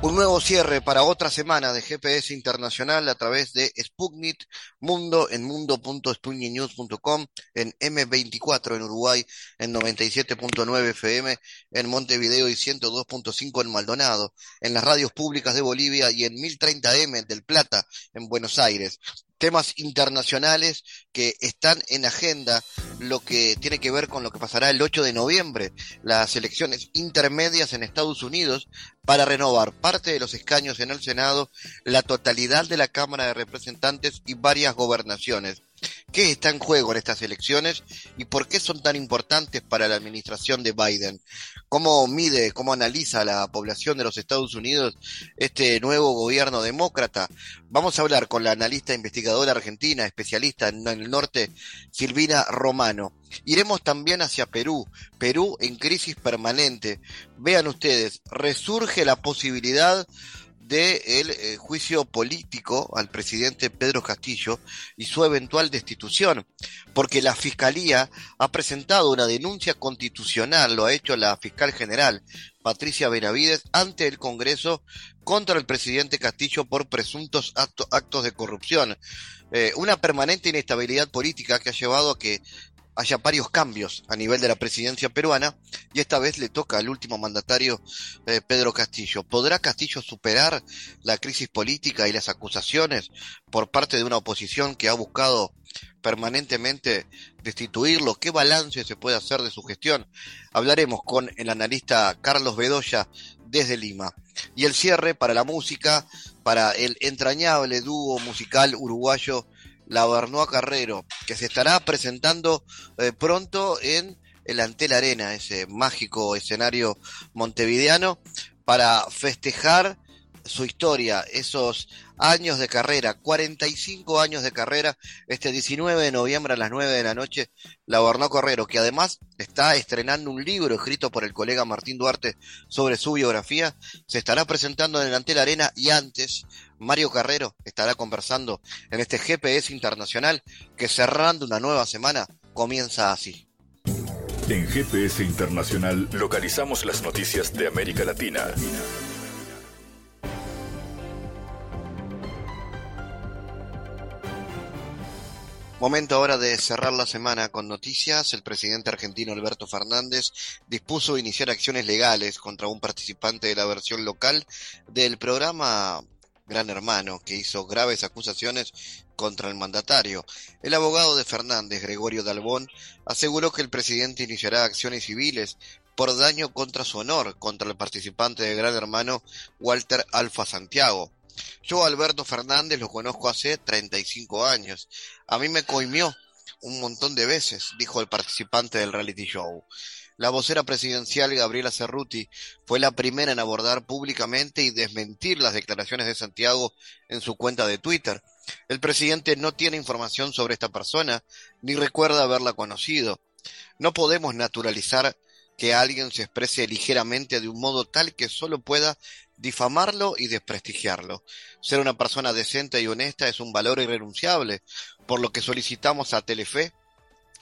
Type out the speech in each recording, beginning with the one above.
Un nuevo cierre para otra semana de GPS Internacional a través de Sputnik Mundo en mundo.sputniknews.com, en M24 en Uruguay, en 97.9 FM en Montevideo y 102.5 en Maldonado, en las radios públicas de Bolivia y en 1030M del Plata en Buenos Aires temas internacionales que están en agenda, lo que tiene que ver con lo que pasará el 8 de noviembre, las elecciones intermedias en Estados Unidos para renovar parte de los escaños en el Senado, la totalidad de la Cámara de Representantes y varias gobernaciones. ¿Qué está en juego en estas elecciones y por qué son tan importantes para la administración de Biden? ¿Cómo mide, cómo analiza la población de los Estados Unidos este nuevo gobierno demócrata? Vamos a hablar con la analista investigadora argentina, especialista en el norte, Silvina Romano. Iremos también hacia Perú, Perú en crisis permanente. Vean ustedes, resurge la posibilidad del eh, juicio político al presidente Pedro Castillo y su eventual destitución, porque la Fiscalía ha presentado una denuncia constitucional, lo ha hecho la fiscal general Patricia Benavides ante el Congreso contra el presidente Castillo por presuntos actos de corrupción. Eh, una permanente inestabilidad política que ha llevado a que haya varios cambios a nivel de la presidencia peruana y esta vez le toca al último mandatario eh, Pedro Castillo. ¿Podrá Castillo superar la crisis política y las acusaciones por parte de una oposición que ha buscado permanentemente destituirlo? ¿Qué balance se puede hacer de su gestión? Hablaremos con el analista Carlos Bedoya desde Lima. Y el cierre para la música, para el entrañable dúo musical uruguayo la Bernoa Carrero, que se estará presentando eh, pronto en el Antel Arena, ese mágico escenario montevideano, para festejar su historia, esos años de carrera, 45 años de carrera, este 19 de noviembre a las 9 de la noche, la Bornó Correro, que además está estrenando un libro escrito por el colega Martín Duarte sobre su biografía, se estará presentando en el Antel Arena y antes Mario Carrero estará conversando en este GPS internacional que cerrando una nueva semana comienza así. En GPS Internacional localizamos las noticias de América Latina. Momento ahora de cerrar la semana con noticias. El presidente argentino Alberto Fernández dispuso iniciar acciones legales contra un participante de la versión local del programa Gran Hermano, que hizo graves acusaciones contra el mandatario. El abogado de Fernández, Gregorio Dalbón, aseguró que el presidente iniciará acciones civiles por daño contra su honor contra el participante de Gran Hermano Walter Alfa Santiago. Yo Alberto Fernández lo conozco hace 35 años. A mí me coimió un montón de veces, dijo el participante del reality show. La vocera presidencial Gabriela Cerruti fue la primera en abordar públicamente y desmentir las declaraciones de Santiago en su cuenta de Twitter. El presidente no tiene información sobre esta persona ni recuerda haberla conocido. No podemos naturalizar que alguien se exprese ligeramente de un modo tal que solo pueda difamarlo y desprestigiarlo. Ser una persona decente y honesta es un valor irrenunciable, por lo que solicitamos a Telefe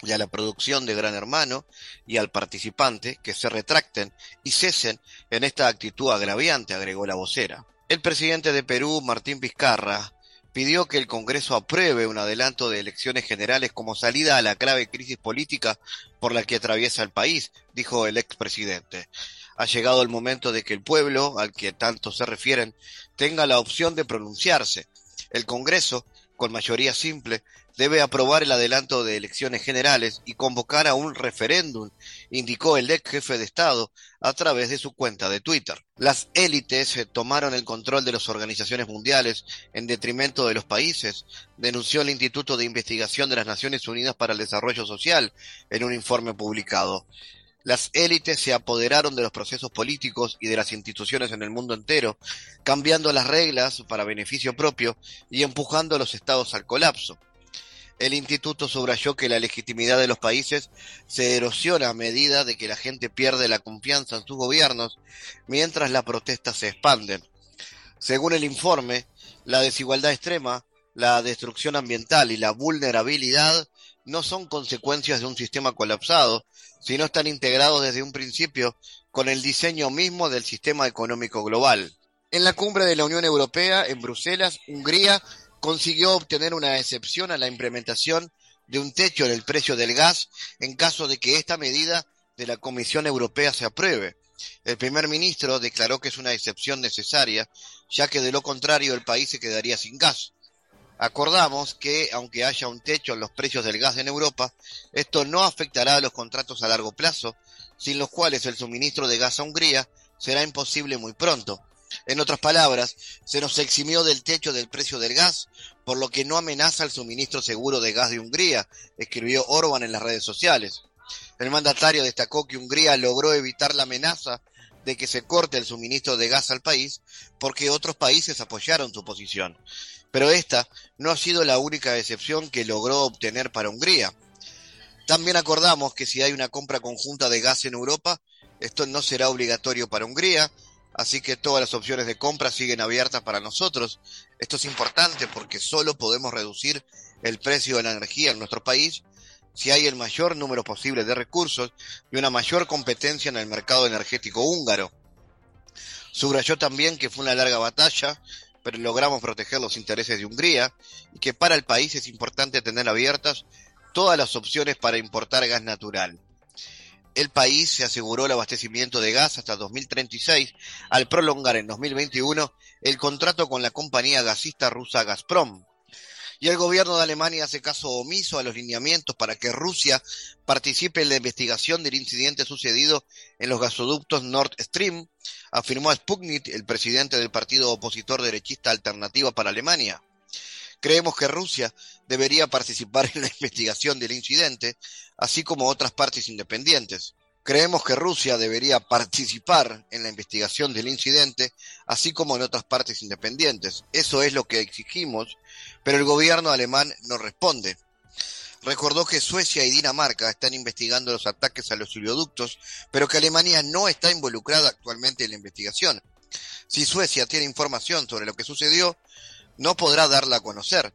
y a la producción de Gran Hermano y al participante que se retracten y cesen en esta actitud agraviante, agregó la vocera. El presidente de Perú, Martín Vizcarra, pidió que el Congreso apruebe un adelanto de elecciones generales como salida a la grave crisis política por la que atraviesa el país, dijo el expresidente. Ha llegado el momento de que el pueblo, al que tanto se refieren, tenga la opción de pronunciarse. El Congreso, con mayoría simple, debe aprobar el adelanto de elecciones generales y convocar a un referéndum, indicó el ex jefe de Estado a través de su cuenta de Twitter. Las élites eh, tomaron el control de las organizaciones mundiales en detrimento de los países, denunció el Instituto de Investigación de las Naciones Unidas para el Desarrollo Social en un informe publicado. Las élites se apoderaron de los procesos políticos y de las instituciones en el mundo entero, cambiando las reglas para beneficio propio y empujando a los estados al colapso. El instituto subrayó que la legitimidad de los países se erosiona a medida de que la gente pierde la confianza en sus gobiernos, mientras las protestas se expanden. Según el informe, La desigualdad extrema, la destrucción ambiental y la vulnerabilidad no son consecuencias de un sistema colapsado, sino están integrados desde un principio con el diseño mismo del sistema económico global. En la cumbre de la Unión Europea, en Bruselas, Hungría consiguió obtener una excepción a la implementación de un techo en el precio del gas en caso de que esta medida de la Comisión Europea se apruebe. El primer ministro declaró que es una excepción necesaria, ya que de lo contrario el país se quedaría sin gas. Acordamos que, aunque haya un techo en los precios del gas en Europa, esto no afectará a los contratos a largo plazo, sin los cuales el suministro de gas a Hungría será imposible muy pronto. En otras palabras, se nos eximió del techo del precio del gas, por lo que no amenaza el suministro seguro de gas de Hungría, escribió Orban en las redes sociales. El mandatario destacó que Hungría logró evitar la amenaza de que se corte el suministro de gas al país porque otros países apoyaron su posición. Pero esta no ha sido la única excepción que logró obtener para Hungría. También acordamos que si hay una compra conjunta de gas en Europa, esto no será obligatorio para Hungría, así que todas las opciones de compra siguen abiertas para nosotros. Esto es importante porque solo podemos reducir el precio de la energía en nuestro país si hay el mayor número posible de recursos y una mayor competencia en el mercado energético húngaro. Subrayó también que fue una larga batalla, pero logramos proteger los intereses de Hungría y que para el país es importante tener abiertas todas las opciones para importar gas natural. El país se aseguró el abastecimiento de gas hasta 2036 al prolongar en 2021 el contrato con la compañía gasista rusa Gazprom y el gobierno de Alemania hace caso omiso a los lineamientos para que Rusia participe en la investigación del incidente sucedido en los gasoductos Nord Stream, afirmó Sputnik, el presidente del partido opositor derechista Alternativa para Alemania. Creemos que Rusia debería participar en la investigación del incidente, así como otras partes independientes. Creemos que Rusia debería participar en la investigación del incidente, así como en otras partes independientes. Eso es lo que exigimos, pero el gobierno alemán no responde. Recordó que Suecia y Dinamarca están investigando los ataques a los oleoductos, pero que Alemania no está involucrada actualmente en la investigación. Si Suecia tiene información sobre lo que sucedió, no podrá darla a conocer.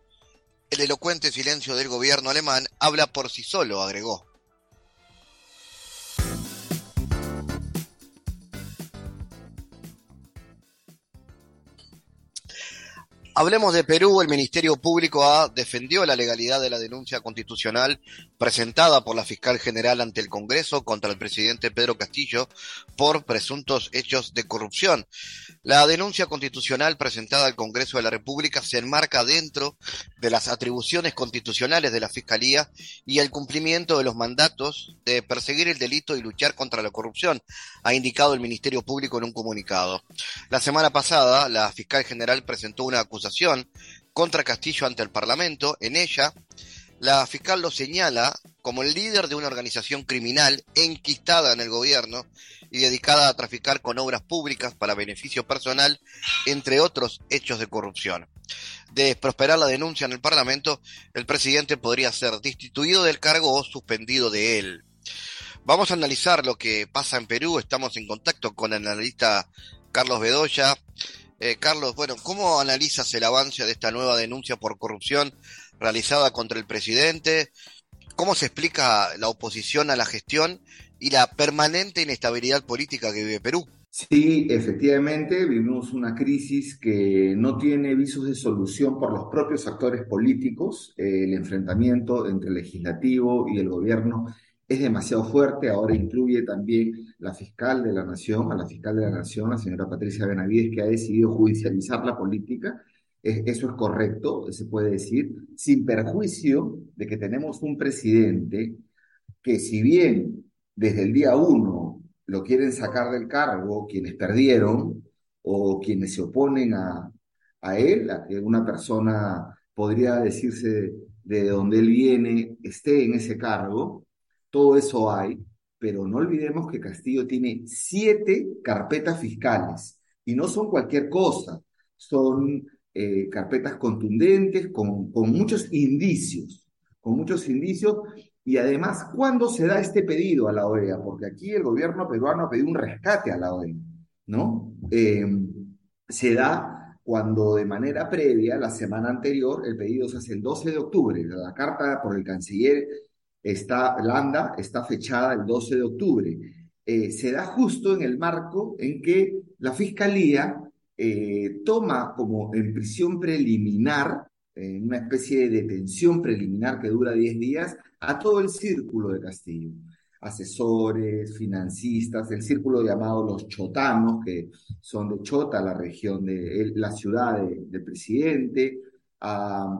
El elocuente silencio del gobierno alemán habla por sí solo, agregó. Hablemos de Perú. El Ministerio Público ha defendió la legalidad de la denuncia constitucional presentada por la fiscal general ante el Congreso contra el presidente Pedro Castillo por presuntos hechos de corrupción. La denuncia constitucional presentada al Congreso de la República se enmarca dentro de las atribuciones constitucionales de la Fiscalía y el cumplimiento de los mandatos de perseguir el delito y luchar contra la corrupción, ha indicado el Ministerio Público en un comunicado. La semana pasada, la fiscal general presentó una acusación contra Castillo ante el Parlamento. En ella, la fiscal lo señala como el líder de una organización criminal enquistada en el gobierno y dedicada a traficar con obras públicas para beneficio personal, entre otros hechos de corrupción. De prosperar la denuncia en el Parlamento, el presidente podría ser destituido del cargo o suspendido de él. Vamos a analizar lo que pasa en Perú. Estamos en contacto con el analista Carlos Bedoya, eh, Carlos, bueno, ¿cómo analizas el avance de esta nueva denuncia por corrupción realizada contra el presidente? ¿Cómo se explica la oposición a la gestión y la permanente inestabilidad política que vive Perú? Sí, efectivamente, vivimos una crisis que no tiene visos de solución por los propios actores políticos. el enfrentamiento entre el legislativo y el gobierno es demasiado fuerte, ahora incluye también la fiscal de la Nación, a la fiscal de la Nación, la señora Patricia Benavides, que ha decidido judicializar la política. eso es correcto, se puede decir, sin perjuicio de que tenemos un presidente que si bien desde el día uno lo quieren sacar del cargo quienes perdieron o quienes se oponen a, a él, a que una persona podría decirse de donde él viene esté en ese cargo, todo eso hay, pero no olvidemos que Castillo tiene siete carpetas fiscales y no son cualquier cosa, son eh, carpetas contundentes con, con muchos indicios, con muchos indicios y además, ¿cuándo se da este pedido a la OEA? Porque aquí el gobierno peruano ha pedido un rescate a la OEA, ¿no? Eh, se da cuando de manera previa, la semana anterior, el pedido se hace el 12 de octubre. La carta por el canciller está, Landa está fechada el 12 de octubre. Eh, se da justo en el marco en que la Fiscalía eh, toma como en prisión preliminar, en una especie de detención preliminar que dura 10 días, a todo el círculo de Castillo asesores, financistas, el círculo llamado los chotanos, que son de Chota, la región de la ciudad del presidente,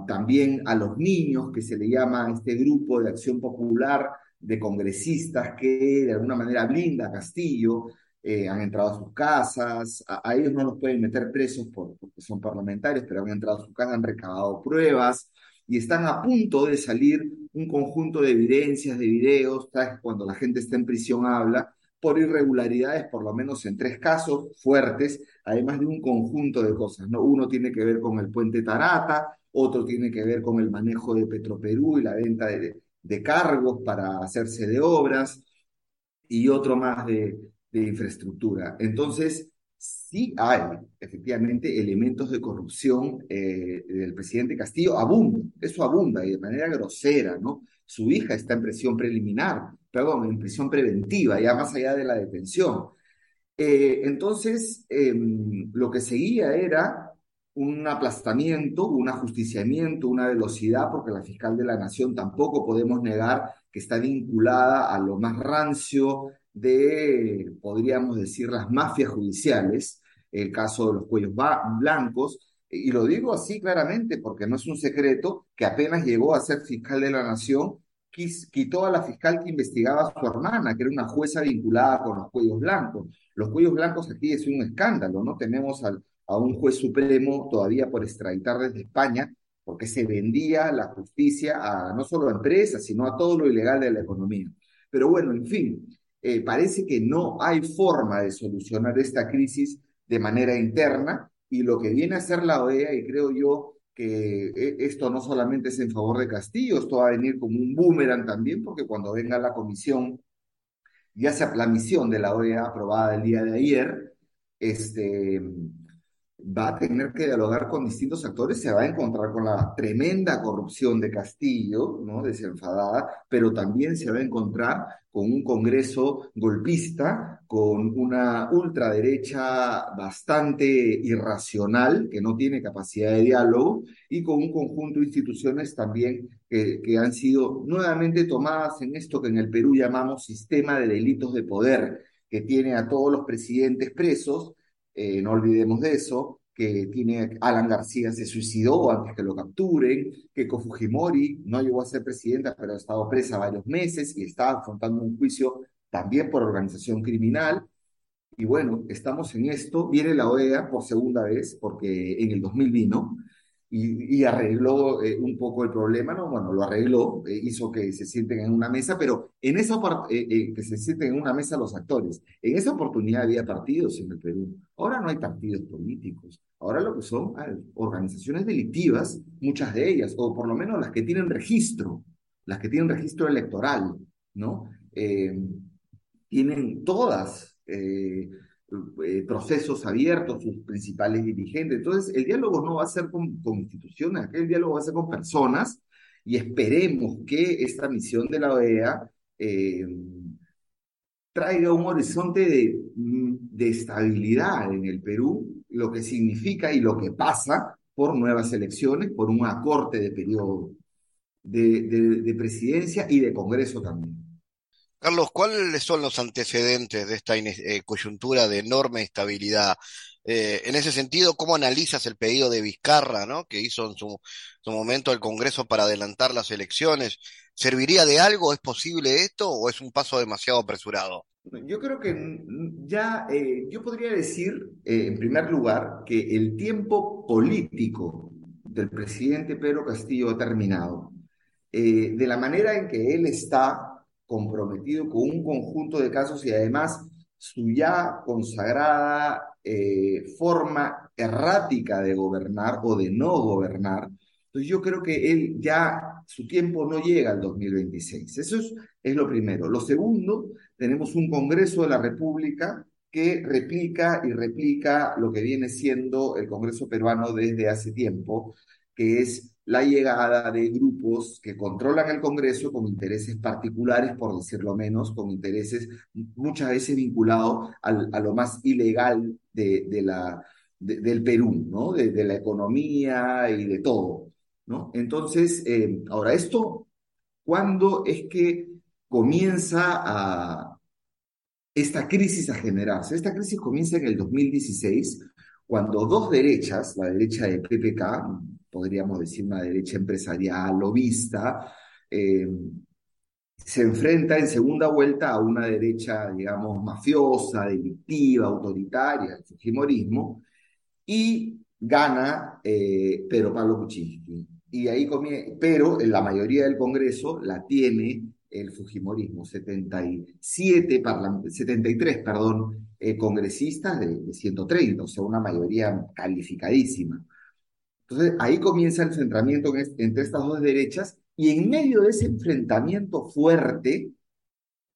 también a los niños, que se le llama este grupo de acción popular de congresistas que de alguna manera blinda a Castillo, eh, han entrado a sus casas, a, ellos no los pueden meter presos por, porque son parlamentarios, pero han entrado a sus casas, han recabado pruebas y están a punto de salir un conjunto de evidencias, de videos, cuando la gente está en prisión habla, por irregularidades, por lo menos en tres casos fuertes, además de un conjunto de cosas. ¿no? Uno tiene que ver con el puente Tarata, otro tiene que ver con el manejo de Petroperú y la venta de, cargos para hacerse de obras, y otro más de infraestructura. Entonces, sí hay efectivamente elementos de corrupción eh, del presidente Castillo, abunda, eso abunda y de manera grosera, ¿no? Su hija está en prisión preliminar, perdón, en prisión preventiva, ya más allá de la detención. Eh, entonces, em, lo que seguía era un aplastamiento, un ajusticiamiento, una velocidad, porque la fiscal de la Nación tampoco podemos negar que está vinculada a lo más rancio, de, podríamos decir, las mafias judiciales, el caso de los cuellos blancos, y lo digo así claramente porque no es un secreto que apenas llegó a ser fiscal de la nación, quitó a la fiscal que investigaba a su hermana, que era una jueza vinculada con los cuellos blancos. Los cuellos blancos aquí es un escándalo, ¿no? Tenemos a un juez supremo todavía por extraditar desde España, porque se vendía la justicia a no solo a empresas, sino a todo lo ilegal de la economía. Pero bueno, en fin, eh, parece que no hay forma de solucionar esta crisis de manera interna y lo que viene a hacer la OEA, y creo yo que eh, esto no solamente es en favor de Castillo, esto va a venir como un boomerang también, porque cuando venga la comisión, ya sea la misión de la OEA aprobada el día de ayer, este, va a tener que dialogar con distintos actores, se va a encontrar con la tremenda corrupción de Castillo, ¿no? desenfadada, pero también se va a encontrar con un Congreso golpista, con una ultraderecha bastante irracional, que no tiene capacidad de diálogo, y con un conjunto de instituciones también que, que han sido nuevamente tomadas en esto que en el Perú llamamos sistema de delitos de poder, que tiene a todos los presidentes presos, eh, no olvidemos de eso, que tiene Alan García se suicidó antes que lo capturen, que Kofujimori no llegó a ser presidenta, pero ha estado presa varios meses y está afrontando un juicio también por organización criminal. Y bueno, estamos en esto. Viene la OEA por segunda vez, porque en el 2000 vino, y, arregló eh, un poco el problema, ¿no? Bueno, lo arregló, eh, hizo que se sienten en una mesa, pero en esa eh, que se sienten en una mesa los actores. En esa oportunidad había partidos en el Perú. Ahora no hay partidos políticos. Ahora lo que son ah, organizaciones delictivas, muchas de ellas, o por lo menos las que tienen registro, las que tienen registro electoral, ¿no? tienen todas eh, procesos abiertos, sus principales dirigentes. Entonces, el diálogo no va a ser con, instituciones, el diálogo va a ser con personas y esperemos que esta misión de la OEA eh, traiga un horizonte de, de, estabilidad en el Perú, lo que significa y lo que pasa por nuevas elecciones, por un acorte de periodo de presidencia y de Congreso también. Carlos, ¿cuáles son los antecedentes de esta eh, coyuntura de enorme estabilidad? Eh, en ese sentido, ¿cómo analizas el pedido de Vizcarra, ¿no? que hizo en su, momento el Congreso para adelantar las elecciones? ¿Serviría de algo? ¿Es posible esto o es un paso demasiado apresurado? Yo creo que ya, eh, yo podría decir, en primer lugar, que el tiempo político del presidente Pedro Castillo ha terminado. de la manera en que él está comprometido con un conjunto de casos y además su ya consagrada eh, forma errática de gobernar o de no gobernar. Entonces yo creo que él ya, su tiempo no llega al 2026. Eso es, es lo primero. Lo segundo, tenemos un Congreso de la República que replica y replica lo que viene siendo el Congreso peruano desde hace tiempo, que es la llegada de grupos que controlan el Congreso con intereses particulares, por decirlo menos, con intereses muchas veces vinculados a lo más ilegal de, la, del Perú, ¿no? De, la economía y de todo, ¿no? Entonces, eh, ahora, esto, ¿cuándo es que comienza esta crisis a generarse? Esta crisis comienza en el 2016, cuando dos derechas, la derecha de PPK, podríamos decir una derecha empresarial, lobista, eh, se enfrenta en segunda vuelta a una derecha, digamos, mafiosa, delictiva, autoritaria, el fujimorismo, y gana eh, Pedro Pablo Kuczynski. Y ahí comienza, pero la mayoría del Congreso la tiene el fujimorismo, 77 73 perdón, eh, congresistas de, de 130, o sea, una mayoría calificadísima. Entonces, ahí comienza el enfrentamiento entre estas dos derechas y en medio de ese enfrentamiento fuerte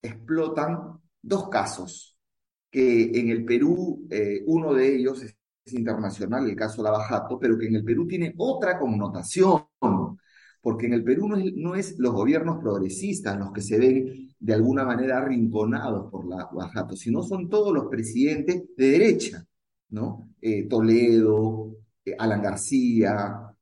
explotan dos casos, que en el Perú eh, uno de ellos es, internacional, el caso Lavajato, pero que en el Perú tiene otra connotación, porque en el Perú no es, no es los gobiernos progresistas los que se ven de alguna manera arrinconados por Lavajato, sino son todos los presidentes de derecha, ¿no? Eh, Toledo, Alan García,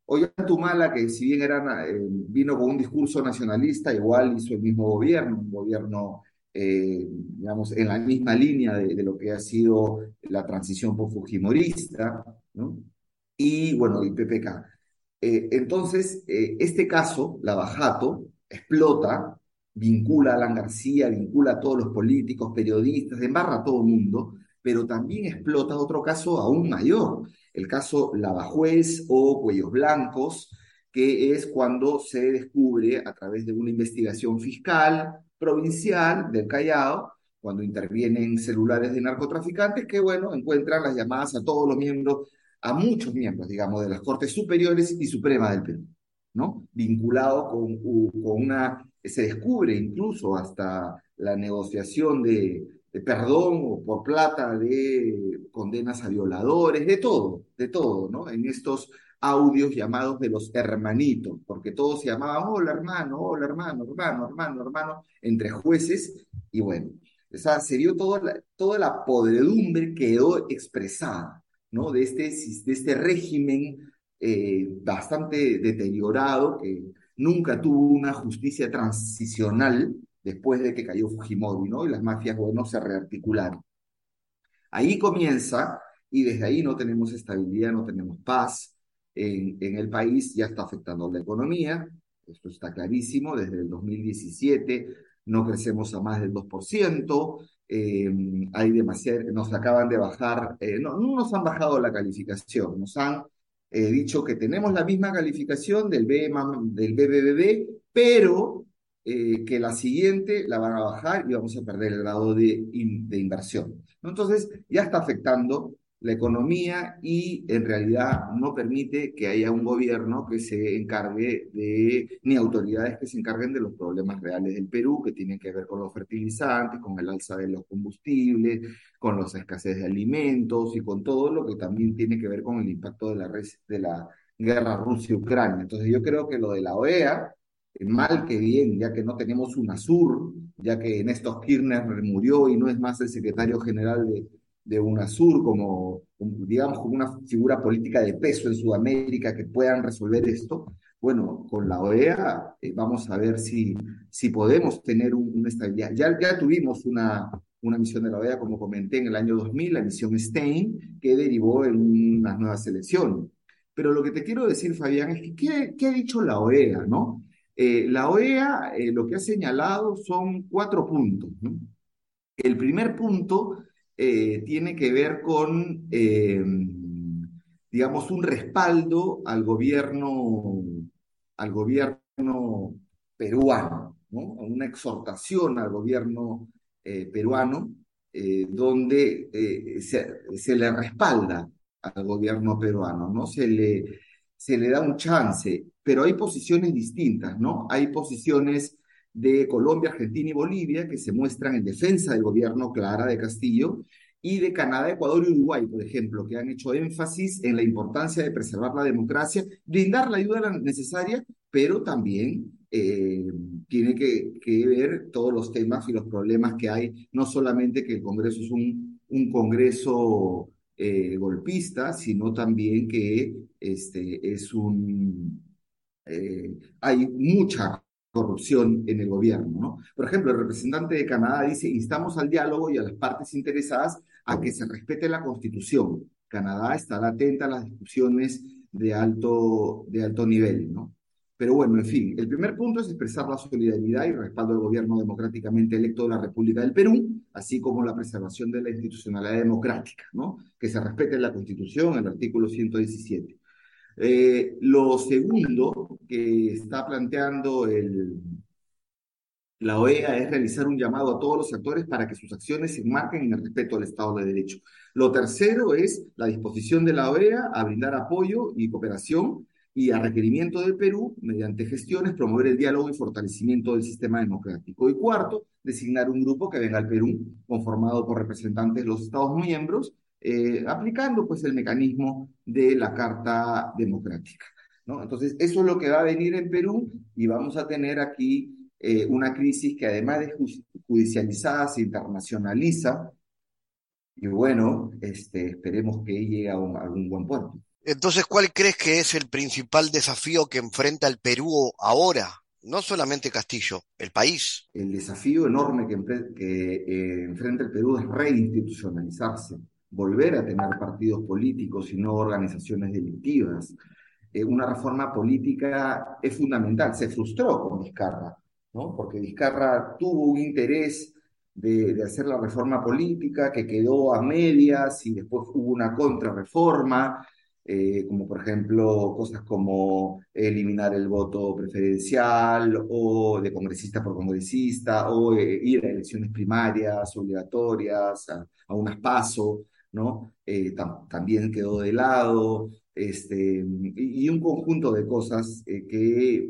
Tumala, que si bien era, eh, vino con un discurso nacionalista, igual hizo el mismo gobierno, un gobierno, eh, digamos, en la misma línea de, lo que ha sido la transición por Fujimorista, ¿no? Y bueno, el PPK. entonces, este caso, la Bajato, explota, vincula a Alan García, vincula a todos los políticos, periodistas, embarra a todo el mundo, pero también explota otro caso aún mayor, el caso Lavajuez o Cuellos Blancos, que es cuando se descubre a través de una investigación fiscal provincial del Callao, cuando intervienen celulares de narcotraficantes, que bueno, encuentran las llamadas a todos los miembros, a muchos miembros, digamos, de las Cortes Superiores y Suprema del Perú, ¿no? Vinculado con, con una, se descubre incluso hasta la negociación de, de perdón o por plata de condenas a violadores, de todo, de todo, ¿no? En estos audios llamados de los hermanitos, porque todos se llamaban, hola hermano, hola hermano, hermano, hermano, hermano, entre jueces, y bueno, o sea, se dio toda la, toda la podredumbre quedó expresada, ¿no? De este, de este régimen eh, bastante deteriorado, que nunca tuvo una justicia transicional, después de que cayó Fujimori, ¿no? Y las mafias, bueno, se rearticularon. Ahí comienza, y desde ahí no tenemos estabilidad, no tenemos paz en, el país, ya está afectando la economía, esto está clarísimo, desde el 2017 no crecemos a más del 2%, eh, hay demasiado, nos acaban de bajar, eh, no, no nos han bajado la calificación, nos han eh, dicho que tenemos la misma calificación del, B, del pero eh, que la siguiente la van a bajar y vamos a perder el grado de, de inversión. Entonces, ya está afectando la economía y en realidad no permite que haya un gobierno que se encargue de, ni autoridades que se encarguen de los problemas reales del Perú, que tienen que ver con los fertilizantes, con el alza de los combustibles, con la escasez de alimentos y con todo lo que también tiene que ver con el impacto de la, de la guerra Rusia-Ucrania. Entonces yo creo que lo de la OEA mal que bien, ya que no tenemos UNASUR, ya que Néstor Kirchner murió y no es más el secretario general de, de UNASUR como, digamos, como una figura política de peso en Sudamérica que puedan resolver esto. Bueno, con la OEA eh, vamos a ver si, si podemos tener una estabilidad. Ya, ya tuvimos una, una misión de la OEA, como comenté, en el año 2000, la misión Stein, que derivó en unas nuevas elecciones. Pero lo que te quiero decir, Fabián, es que ¿qué, qué ha dicho la OEA, no? Eh, la OEA eh, lo que ha señalado son cuatro puntos. El primer punto eh, tiene que ver con, digamos, un respaldo al gobierno, al gobierno peruano, una exhortación al gobierno peruano, donde se, se, le respalda al gobierno peruano, ¿no? Se le, se le da un chance pero hay posiciones distintas, ¿no? Hay posiciones de Colombia, Argentina y Bolivia que se muestran en defensa del gobierno Clara de Castillo y de Canadá, Ecuador y Uruguay, por ejemplo, que han hecho énfasis en la importancia de preservar la democracia, brindar la ayuda necesaria, pero también eh, tiene que, ver todos los temas y los problemas que hay, no solamente que el Congreso es un, un Congreso eh, golpista, sino también que este, es un, eh, hay mucha corrupción en el gobierno. ¿no? Por ejemplo, el representante de Canadá dice, instamos al diálogo y a las partes interesadas a que se respete la Constitución. Canadá estará atenta a las discusiones de alto, de alto nivel, ¿no? Pero bueno, en fin, el primer punto es expresar la solidaridad y respaldo al gobierno democráticamente electo de la República del Perú, así como la preservación de la institucionalidad democrática, ¿no? Que se respete la Constitución, el artículo 117. Eh, lo segundo que está planteando el, la OEA es realizar un llamado a todos los actores para que sus acciones se enmarquen en el respeto al Estado de Derecho. Lo tercero es la disposición de la OEA a brindar apoyo y cooperación y a requerimiento del Perú, mediante gestiones, promover el diálogo y fortalecimiento del sistema democrático. Y cuarto, designar un grupo que venga al Perú, conformado por representantes de los Estados miembros, eh, aplicando pues el mecanismo de la Carta Democrática. ¿no? Entonces, eso es lo que va a venir en Perú y vamos a tener aquí eh, una crisis que además de judicializada se internacionaliza y bueno, este, esperemos que llegue a, un, algún buen puerto. Entonces, ¿cuál crees que es el principal desafío que enfrenta el Perú ahora? No solamente Castillo, el país. El desafío enorme que, eh, enfrenta el Perú es reinstitucionalizarse, volver a tener partidos políticos y no organizaciones delictivas. Eh, una reforma política es fundamental. Se frustró con Vizcarra ¿no? Porque Vizcarra tuvo un interés de, hacer la reforma política que quedó a medias y después hubo una contrarreforma, eh, como por ejemplo cosas como eliminar el voto preferencial o de congresista por congresista o eh, ir a elecciones primarias obligatorias, a, unas paso, ¿no? Eh, también quedó de lado, este, y, un conjunto de cosas que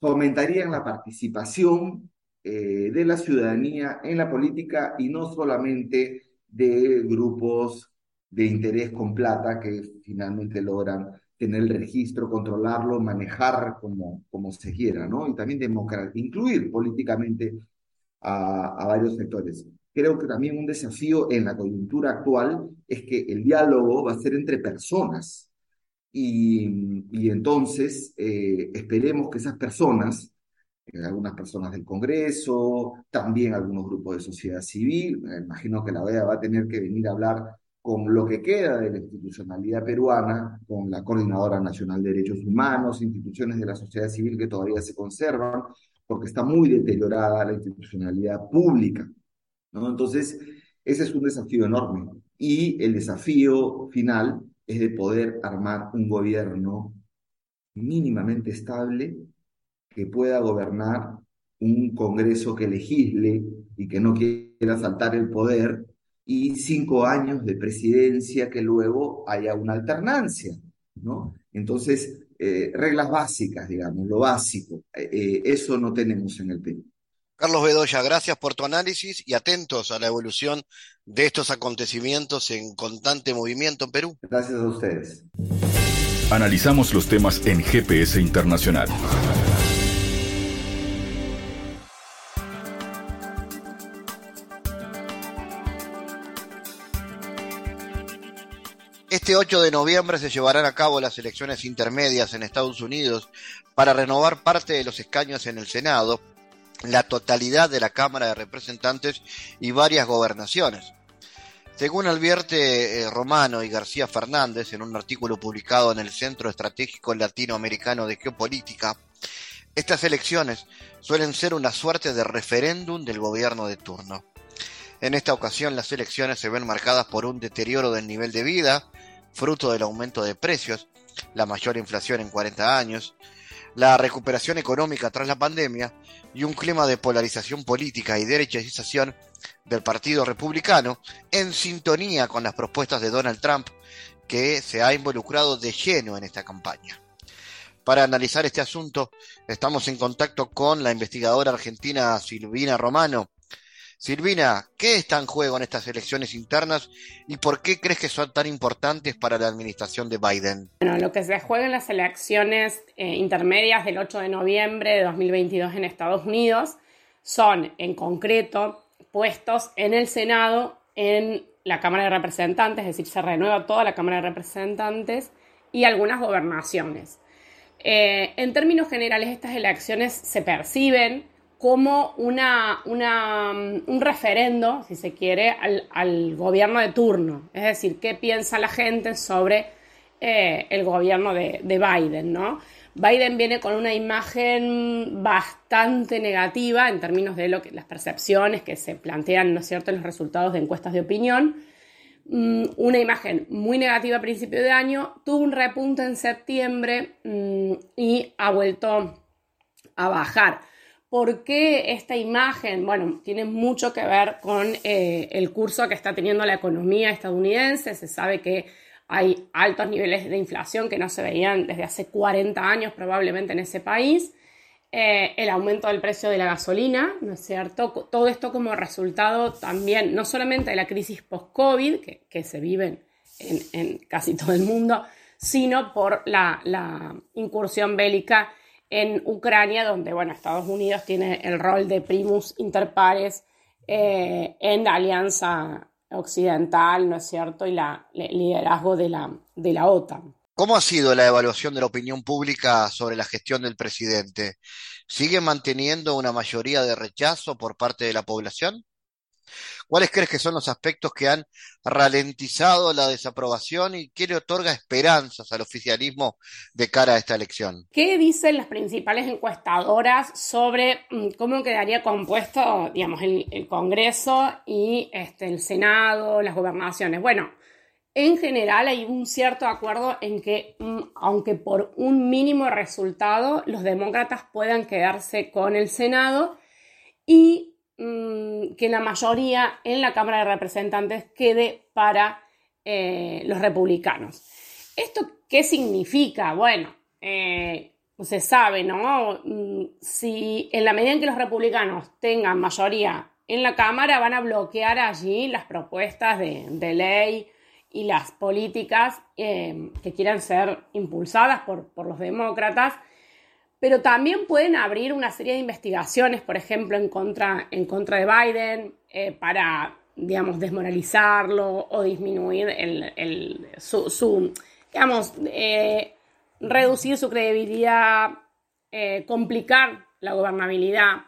fomentarían la participación de la ciudadanía en la política y no solamente de grupos de interés con plata que finalmente logran tener el registro, controlarlo, manejar como, como se quiera, ¿no? Y también incluir políticamente a, varios sectores. Creo que también un desafío en la coyuntura actual es que el diálogo va a ser entre personas, y, entonces eh, esperemos que esas personas, eh, algunas personas del Congreso, también algunos grupos de sociedad civil, imagino que la OEA va a tener que venir a hablar con lo que queda de la institucionalidad peruana, con la Coordinadora Nacional de Derechos Humanos, instituciones de la sociedad civil que todavía se conservan, porque está muy deteriorada la institucionalidad pública. Entonces, ese es un desafío enorme. Y el desafío final es de poder armar un gobierno mínimamente estable que pueda gobernar un Congreso que legisle y que no quiera saltar el poder y cinco años de presidencia que luego haya una alternancia, ¿no? Entonces, eh, reglas básicas, digamos, lo básico, eh, eh, eso no tenemos en el Perú. Carlos Bedoya, gracias por tu análisis y atentos a la evolución de estos acontecimientos en constante movimiento en Perú. Gracias a ustedes. Analizamos los temas en GPS Internacional. Este 8 de noviembre se llevarán a cabo las elecciones intermedias en Estados Unidos para renovar parte de los escaños en el Senado la totalidad de la Cámara de Representantes y varias gobernaciones. Según advierte eh, Romano y García Fernández en un artículo publicado en el Centro Estratégico Latinoamericano de Geopolítica, estas elecciones suelen ser una suerte de referéndum del gobierno de turno. En esta ocasión las elecciones se ven marcadas por un deterioro del nivel de vida, fruto del aumento de precios, la mayor inflación en 40 años, la recuperación económica tras la pandemia y un clima de polarización política y derechización del Partido Republicano en sintonía con las propuestas de Donald Trump que se ha involucrado de lleno en esta campaña. Para analizar este asunto estamos en contacto con la investigadora argentina Silvina Romano. Silvina, ¿qué está en juego en estas elecciones internas y por qué crees que son tan importantes para la administración de Biden? Bueno, lo que se juega en las elecciones eh, intermedias del 8 de noviembre de 2022 en Estados Unidos son, en concreto, puestos en el Senado, en la Cámara de Representantes, es decir, se renueva toda la Cámara de Representantes y algunas gobernaciones. Eh, en términos generales, estas elecciones se perciben como una, un referendo, si se quiere, al, gobierno de turno. Es decir, qué piensa la gente sobre eh, el gobierno de, Biden, ¿no? Biden viene con una imagen bastante negativa en términos de lo que, las percepciones que se plantean, ¿no es cierto?, en los resultados de encuestas de opinión. Mm, una imagen muy negativa a principio de año, tuvo un repunte en septiembre mm, y ha vuelto a bajar. ¿Por qué esta imagen? Bueno, tiene mucho que ver con eh, el curso que está teniendo la economía estadounidense. Se sabe que hay altos niveles de inflación que no se veían desde hace 40 años probablemente en ese país. Eh, el aumento del precio de la gasolina, ¿no es cierto? Todo esto como resultado también, no solamente de la crisis post-COVID, que, se vive en, casi todo el mundo, sino por la, la incursión bélica en Ucrania, donde bueno, Estados Unidos tiene el rol de primus inter pares eh, en la alianza occidental, ¿no es cierto? Y el liderazgo de la, de la OTAN. ¿Cómo ha sido la evaluación de la opinión pública sobre la gestión del presidente? ¿Sigue manteniendo una mayoría de rechazo por parte de la población? ¿Cuáles crees que son los aspectos que han ralentizado la desaprobación y qué le otorga esperanzas al oficialismo de cara a esta elección? ¿Qué dicen las principales encuestadoras sobre mm, cómo quedaría compuesto, digamos, el, Congreso y este, el Senado, las gobernaciones? Bueno, en general hay un cierto acuerdo en que, mm, aunque por un mínimo resultado, los demócratas puedan quedarse con el Senado y Mm, que la mayoría en la Cámara de Representantes quede para eh, los republicanos. ¿Esto qué significa? Bueno, eh, se sabe, ¿no? Mm, si en la medida en que los republicanos tengan mayoría en la Cámara, van a bloquear allí las propuestas de, ley y las políticas eh, que quieran ser impulsadas por, por los demócratas pero también pueden abrir una serie de investigaciones, por ejemplo, en contra, en contra de Biden, eh, para, digamos, desmoralizarlo o disminuir el, su, digamos, eh, reducir su credibilidad, eh, complicar la gobernabilidad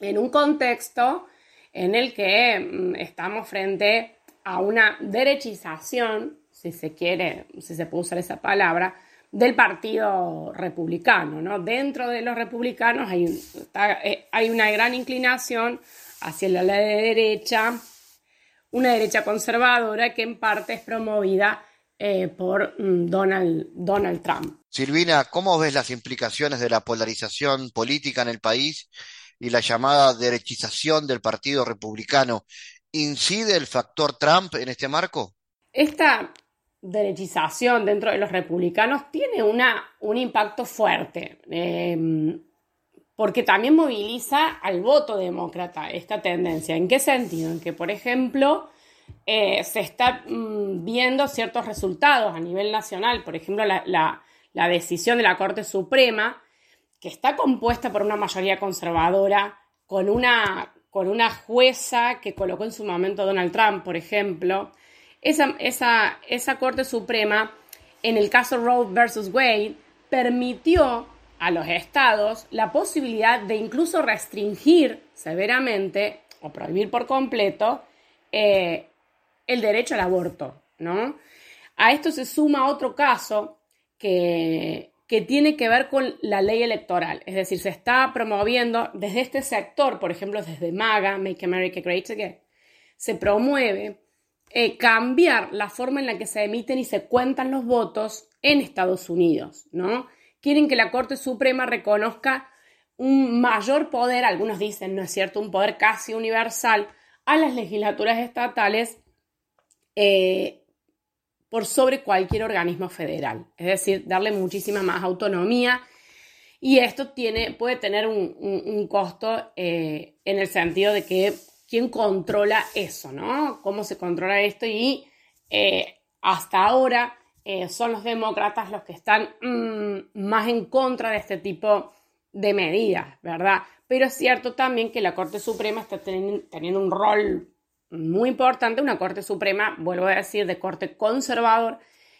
en un contexto en el que mm, estamos frente a una derechización, si se quiere, si se puede usar esa palabra, del Partido Republicano. ¿no? Dentro de los republicanos hay, eh, hay una gran inclinación hacia la derecha, una derecha conservadora que en parte es promovida eh, por mm, Donald, Donald Trump. Silvina, ¿cómo ves las implicaciones de la polarización política en el país y la llamada derechización del Partido Republicano? ¿Incide el factor Trump en este marco? Esta derechización dentro de los republicanos tiene una, un impacto fuerte, em, porque también moviliza al voto demócrata esta tendencia. ¿En qué sentido? En que, por ejemplo, eh, se está mm, viendo ciertos resultados a nivel nacional, por ejemplo, la, la decisión de la Corte Suprema, que está compuesta por una mayoría conservadora, con una, con una jueza que colocó en su momento Donald Trump, por ejemplo, esa, esa, Corte Suprema, en el caso Roe versus Wade, permitió a los estados la posibilidad de incluso restringir severamente o prohibir por completo eh, el derecho al aborto, ¿no? A esto se suma otro caso que, que tiene que ver con la ley electoral, es decir, se está promoviendo desde este sector, por ejemplo, desde MAGA, Make America Great Again, se promueve eh, cambiar la forma en la que se emiten y se cuentan los votos en Estados Unidos, ¿no? Quieren que la Corte Suprema reconozca un mayor poder, algunos dicen, no es cierto, un poder casi universal a las legislaturas estatales eh, por sobre cualquier organismo federal, es decir, darle muchísima más autonomía. Y esto tiene, puede tener un, costo eh, en el sentido de que quién controla eso, ¿no? ¿Cómo se controla esto? Y eh, hasta ahora eh, son los demócratas los que están mm, más en contra de este tipo de medidas, ¿verdad? Pero es cierto también que la Corte Suprema está teniendo un rol muy importante, una Corte Suprema, vuelvo a decir, de corte conservador,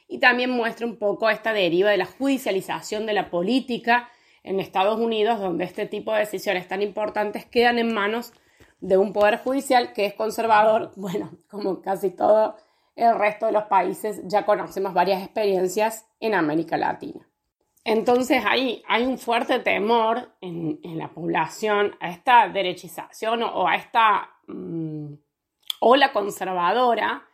y también muestra un poco esta deriva de la judicialización de la política en Estados Unidos, donde este tipo de decisiones tan importantes quedan en manos de un poder judicial que es conservador, bueno, como casi todo el resto de los países, ya conocemos varias experiencias en América Latina. Entonces ahí hay un fuerte temor en, la población a esta derechización o, a esta mm, ola conservadora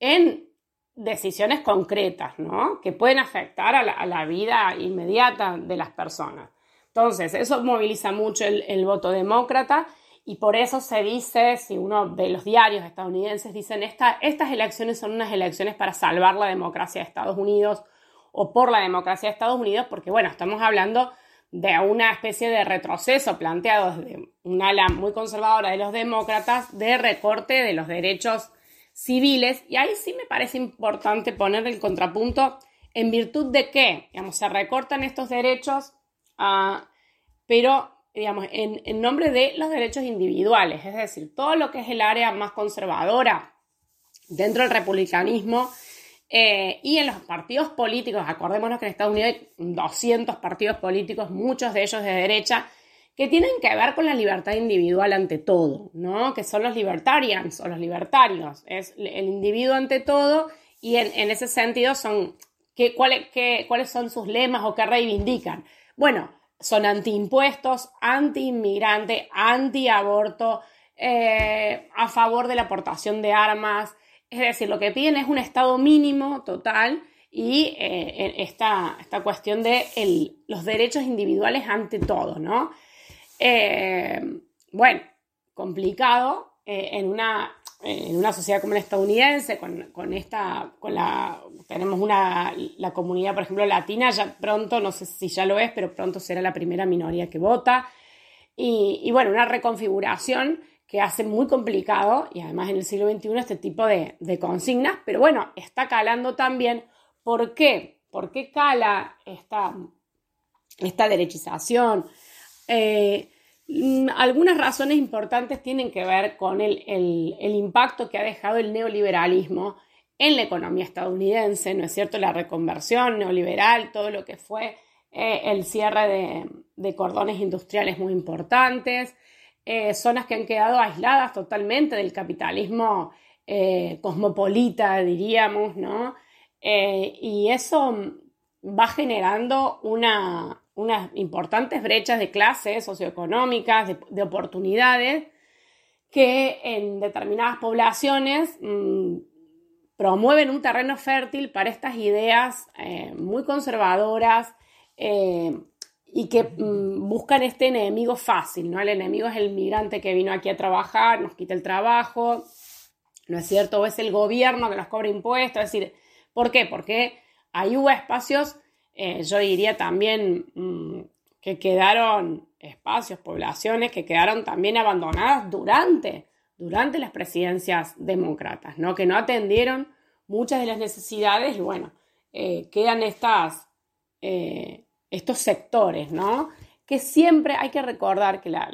en decisiones concretas, ¿no? Que pueden afectar a la, vida inmediata de las personas. Entonces, eso moviliza mucho el, voto demócrata y por eso se dice, si uno ve los diarios estadounidenses, dicen, estas elecciones son unas elecciones para salvar la democracia de Estados Unidos o por la democracia de Estados Unidos, porque bueno, estamos hablando de una especie de retroceso planteado desde un ala muy conservadora de los demócratas de recorte de los derechos civiles. Y ahí sí me parece importante poner el contrapunto en virtud de que, digamos, se recortan estos derechos, ah, pero, digamos, en, en nombre de los derechos individuales, es decir, todo lo que es el área más conservadora dentro del republicanismo eh, y en los partidos políticos, acordémonos que en Estados Unidos hay 200 partidos políticos, muchos de ellos de derecha, que tienen que ver con la libertad individual ante todo, ¿no? Que son los libertarians o los libertarios. Es el individuo ante todo y en, ese sentido son, ¿qué, ¿cuáles son sus lemas o qué reivindican? Bueno, son antiimpuestos, anti-inmigrante, anti-aborto, eh, a favor de la aportación de armas, es decir, lo que piden es un estado mínimo total y eh, esta, cuestión de los derechos individuales ante todo, ¿no? Eh, bueno, complicado eh, en, una, en una sociedad como la estadounidense, con, esta, con la, tenemos una, la comunidad, por ejemplo, latina, ya pronto, no sé si ya lo es, pero pronto será la primera minoría que vota. Y, y bueno, una reconfiguración que hace muy complicado, y además en el siglo XXI, este tipo de, consignas, pero bueno, está calando también. ¿Por qué? ¿Por qué cala esta, esta derechización? Eh, algunas razones importantes tienen que ver con el, impacto que ha dejado el neoliberalismo en la economía estadounidense, ¿no es cierto? La reconversión neoliberal, todo lo que fue eh, el cierre de, cordones industriales muy importantes, eh, zonas que han quedado aisladas totalmente del capitalismo eh, cosmopolita, diríamos, ¿no? Y eso va generando unas importantes brechas de clases socioeconómicas, de, oportunidades, que en determinadas poblaciones mm, promueven un terreno fértil para estas ideas muy conservadoras, y que mm, buscan este enemigo fácil, ¿no? El enemigo es el migrante que vino aquí a trabajar, nos quita el trabajo, ¿no es cierto? O es el gobierno que nos cobra impuestos, es decir, ¿por qué? Porque ahí hubo espacios, eh, yo diría también, mm, que quedaron espacios, poblaciones que quedaron también abandonadas durante, durante las presidencias demócratas, ¿no? Que no atendieron muchas de las necesidades y bueno, eh, quedan estas... Eh, estos sectores, ¿no? Que siempre hay que recordar que la,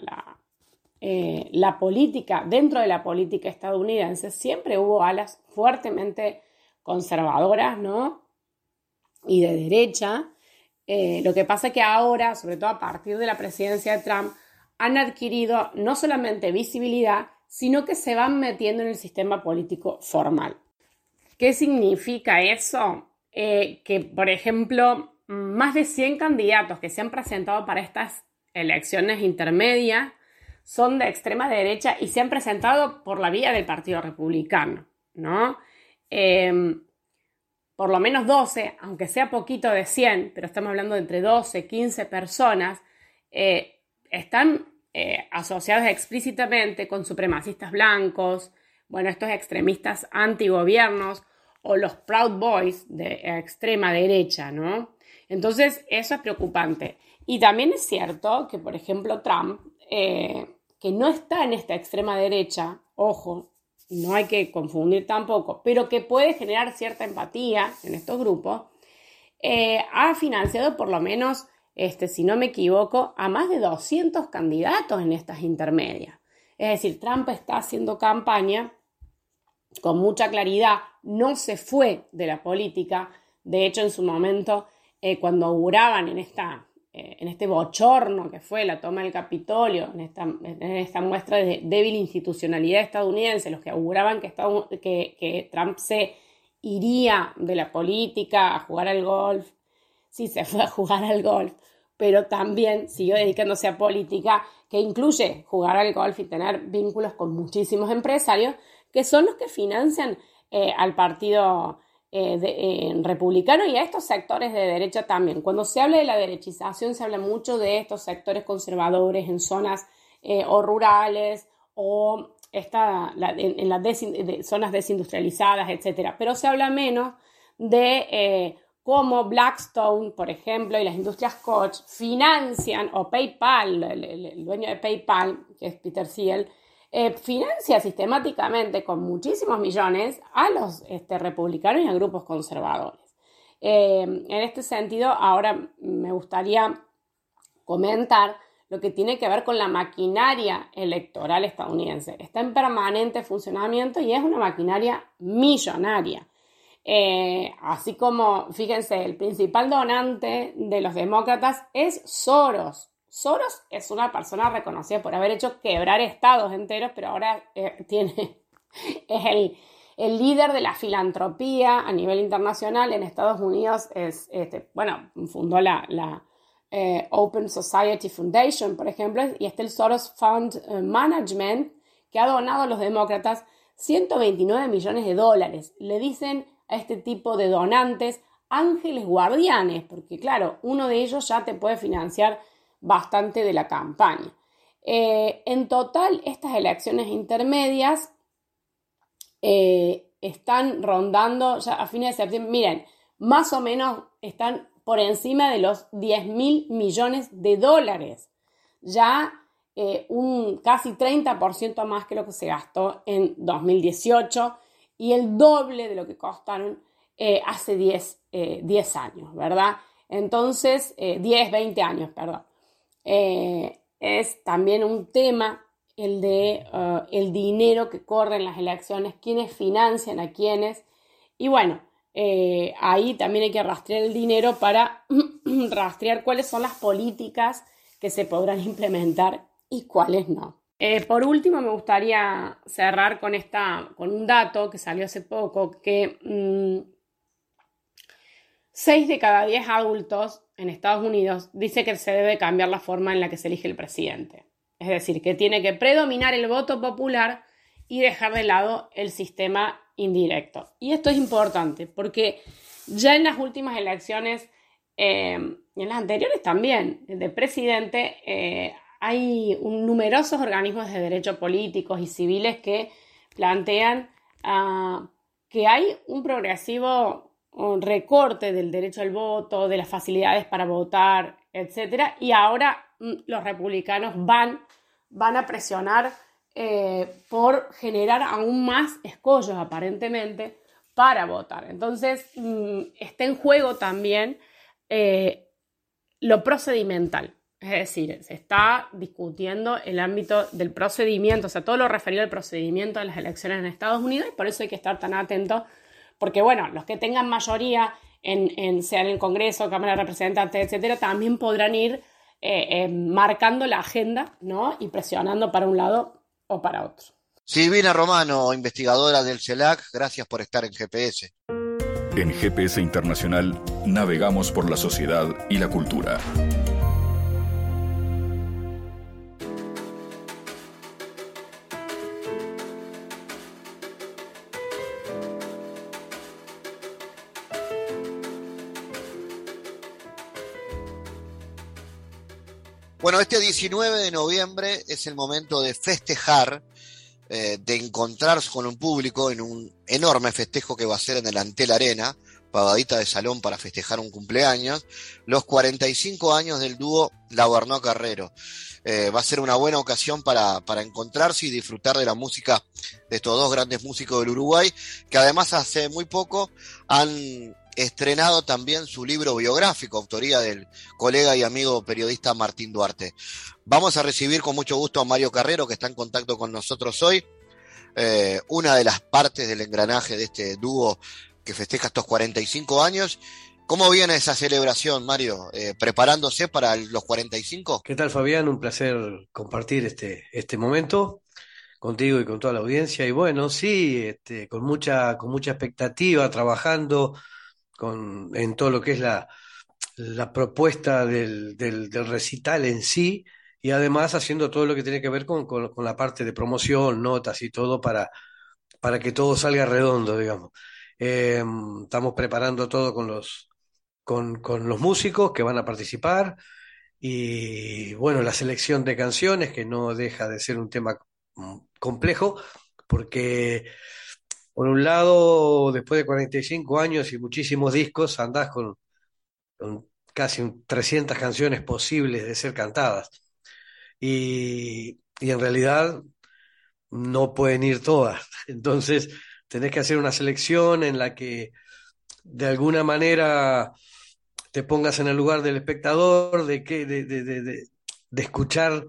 la, política, dentro de la política estadounidense, siempre hubo alas fuertemente conservadoras, ¿no? Y de derecha. Eh, lo que pasa es que ahora, sobre todo a partir de la presidencia de Trump, han adquirido no solamente visibilidad, sino que se van metiendo en el sistema político formal. ¿Qué significa eso? Eh, que, por ejemplo, más de 100 candidatos que se han presentado para estas elecciones intermedias son de extrema derecha y se han presentado por la vía del Partido Republicano, ¿no? Em, por lo menos 12, aunque sea poquito de 100, pero estamos hablando de entre 12, 15 personas, eh, están eh, asociados explícitamente con supremacistas blancos, bueno, estos extremistas antigobiernos o los Proud Boys de extrema derecha, ¿no? Entonces, eso es preocupante. Y también es cierto que, por ejemplo, Trump, eh, que no está en esta extrema derecha, ojo, no hay que confundir tampoco, pero que puede generar cierta empatía en estos grupos, eh, ha financiado por lo menos, este, si no me equivoco, a más de 200 candidatos en estas intermedias. Es decir, Trump está haciendo campaña con mucha claridad, no se fue de la política, de hecho en su momento, eh, cuando auguraban en esta eh, en este bochorno que fue la toma del Capitolio, en esta, muestra de débil institucionalidad estadounidense, los que auguraban que, que, Trump se iría de la política a jugar al golf, sí se fue a jugar al golf, pero también siguió dedicándose a política que incluye jugar al golf y tener vínculos con muchísimos empresarios que son los que financian eh, al partido eh, eh, republicano y a estos sectores de derecha también. Cuando se habla de la derechización, se habla mucho de estos sectores conservadores en zonas eh, o rurales o en, las zonas desindustrializadas, etc. Pero se habla menos de cómo Blackstone, por ejemplo, y las industrias Koch financian, o PayPal, el, dueño de PayPal, que es Peter Thiel, eh, financia sistemáticamente con muchísimos millones a los este, republicanos y a grupos conservadores. Eh, en este sentido, ahora me gustaría comentar lo que tiene que ver con la maquinaria electoral estadounidense. Está en permanente funcionamiento y es una maquinaria millonaria. Eh, así como, fíjense, el principal donante de los demócratas es Soros, Soros es una persona reconocida por haber hecho quebrar estados enteros, pero ahora eh, tiene, es el, líder de la filantropía a nivel internacional. En Estados Unidos es, este, bueno, fundó la, eh, Open Society Foundation, por ejemplo, y está el Soros Fund eh, Management, que ha donado a los demócratas 129 millones de dólares. Le dicen a este tipo de donantes ángeles guardianes, porque claro, uno de ellos ya te puede financiar bastante de la campaña. Eh, en total, estas elecciones intermedias eh, están rondando ya a fines de septiembre, miren, más o menos están por encima de los 10 mil millones de dólares. Ya eh, un casi 30% más que lo que se gastó en 2018 y el doble de lo que costaron hace 10, 10, años, ¿verdad? Entonces, 10, 20 años, perdón. Eh, es también un tema el de eh, el dinero que corre en las elecciones, quiénes financian a quiénes. Y bueno, eh, ahí también hay que rastrear el dinero para rastrear cuáles son las políticas que se podrán implementar y cuáles no. por último, me gustaría cerrar con, esta, con un dato que salió hace poco, que 6 mm, de cada 10 adultos en Estados Unidos dice que se debe cambiar la forma en la que se elige el presidente. Es decir, que tiene que predominar el voto popular y dejar de lado el sistema indirecto. Y esto es importante porque ya en las últimas elecciones eh, y en las anteriores también de presidente eh, hay numerosos organismos de derechos políticos y civiles que plantean ah, que hay un progresivo recorte del derecho al voto, de las facilidades para votar, etc. Y ahora mm, los republicanos van, van a presionar eh, por generar aún más escollos, aparentemente, para votar. Entonces, mm, está en juego también eh, lo procedimental. Es decir, se está discutiendo el ámbito del procedimiento, o sea, todo lo referido al procedimiento de las elecciones en Estados Unidos y por eso hay que estar tan atentos porque bueno, los que tengan mayoría, en, sea en el Congreso, Cámara de Representantes, etcétera, también podrán ir eh, eh, marcando la agenda ¿no? y presionando para un lado o para otro. Silvina Romano, investigadora del CELAC, gracias por estar en GPS. En GPS Internacional navegamos por la sociedad y la cultura. Bueno, este 19 de noviembre es el momento de festejar, eh, de encontrarse con un público en un enorme festejo que va a ser en el Antel Arena, pagadita de salón para festejar un cumpleaños, los 45 años del dúo Laguarnó Carrero. eh, va a ser una buena ocasión para, para encontrarse y disfrutar de la música de estos dos grandes músicos del Uruguay, que además hace muy poco han estrenado también su libro biográfico, autoría del colega y amigo periodista Martín Duarte. Vamos a recibir con mucho gusto a Mario Carrero, que está en contacto con nosotros hoy, eh, una de las partes del engranaje de este dúo que festeja estos 45 años. ¿Cómo viene esa celebración, Mario? Eh, ¿Preparándose para los 45? ¿Qué tal, Fabián? Un placer compartir este, este momento contigo y con toda la audiencia. Y bueno, sí, este, con mucha, con mucha expectativa, trabajando con, en todo lo que es la, la propuesta del, del, recital en sí y además haciendo todo lo que tiene que ver con, con, la parte de promoción, notas y todo para, para que todo salga redondo, digamos. Eh, estamos preparando todo con los, con, con los músicos que van a participar y bueno, la selección de canciones que no deja de ser un tema mm, complejo porque por un lado, después de 45 años y muchísimos discos, andás con, casi 300 canciones posibles de ser cantadas. Y, en realidad no pueden ir todas. Entonces, tenés que hacer una selección en la que de alguna manera te pongas en el lugar del espectador, de, que, de, de, de, escuchar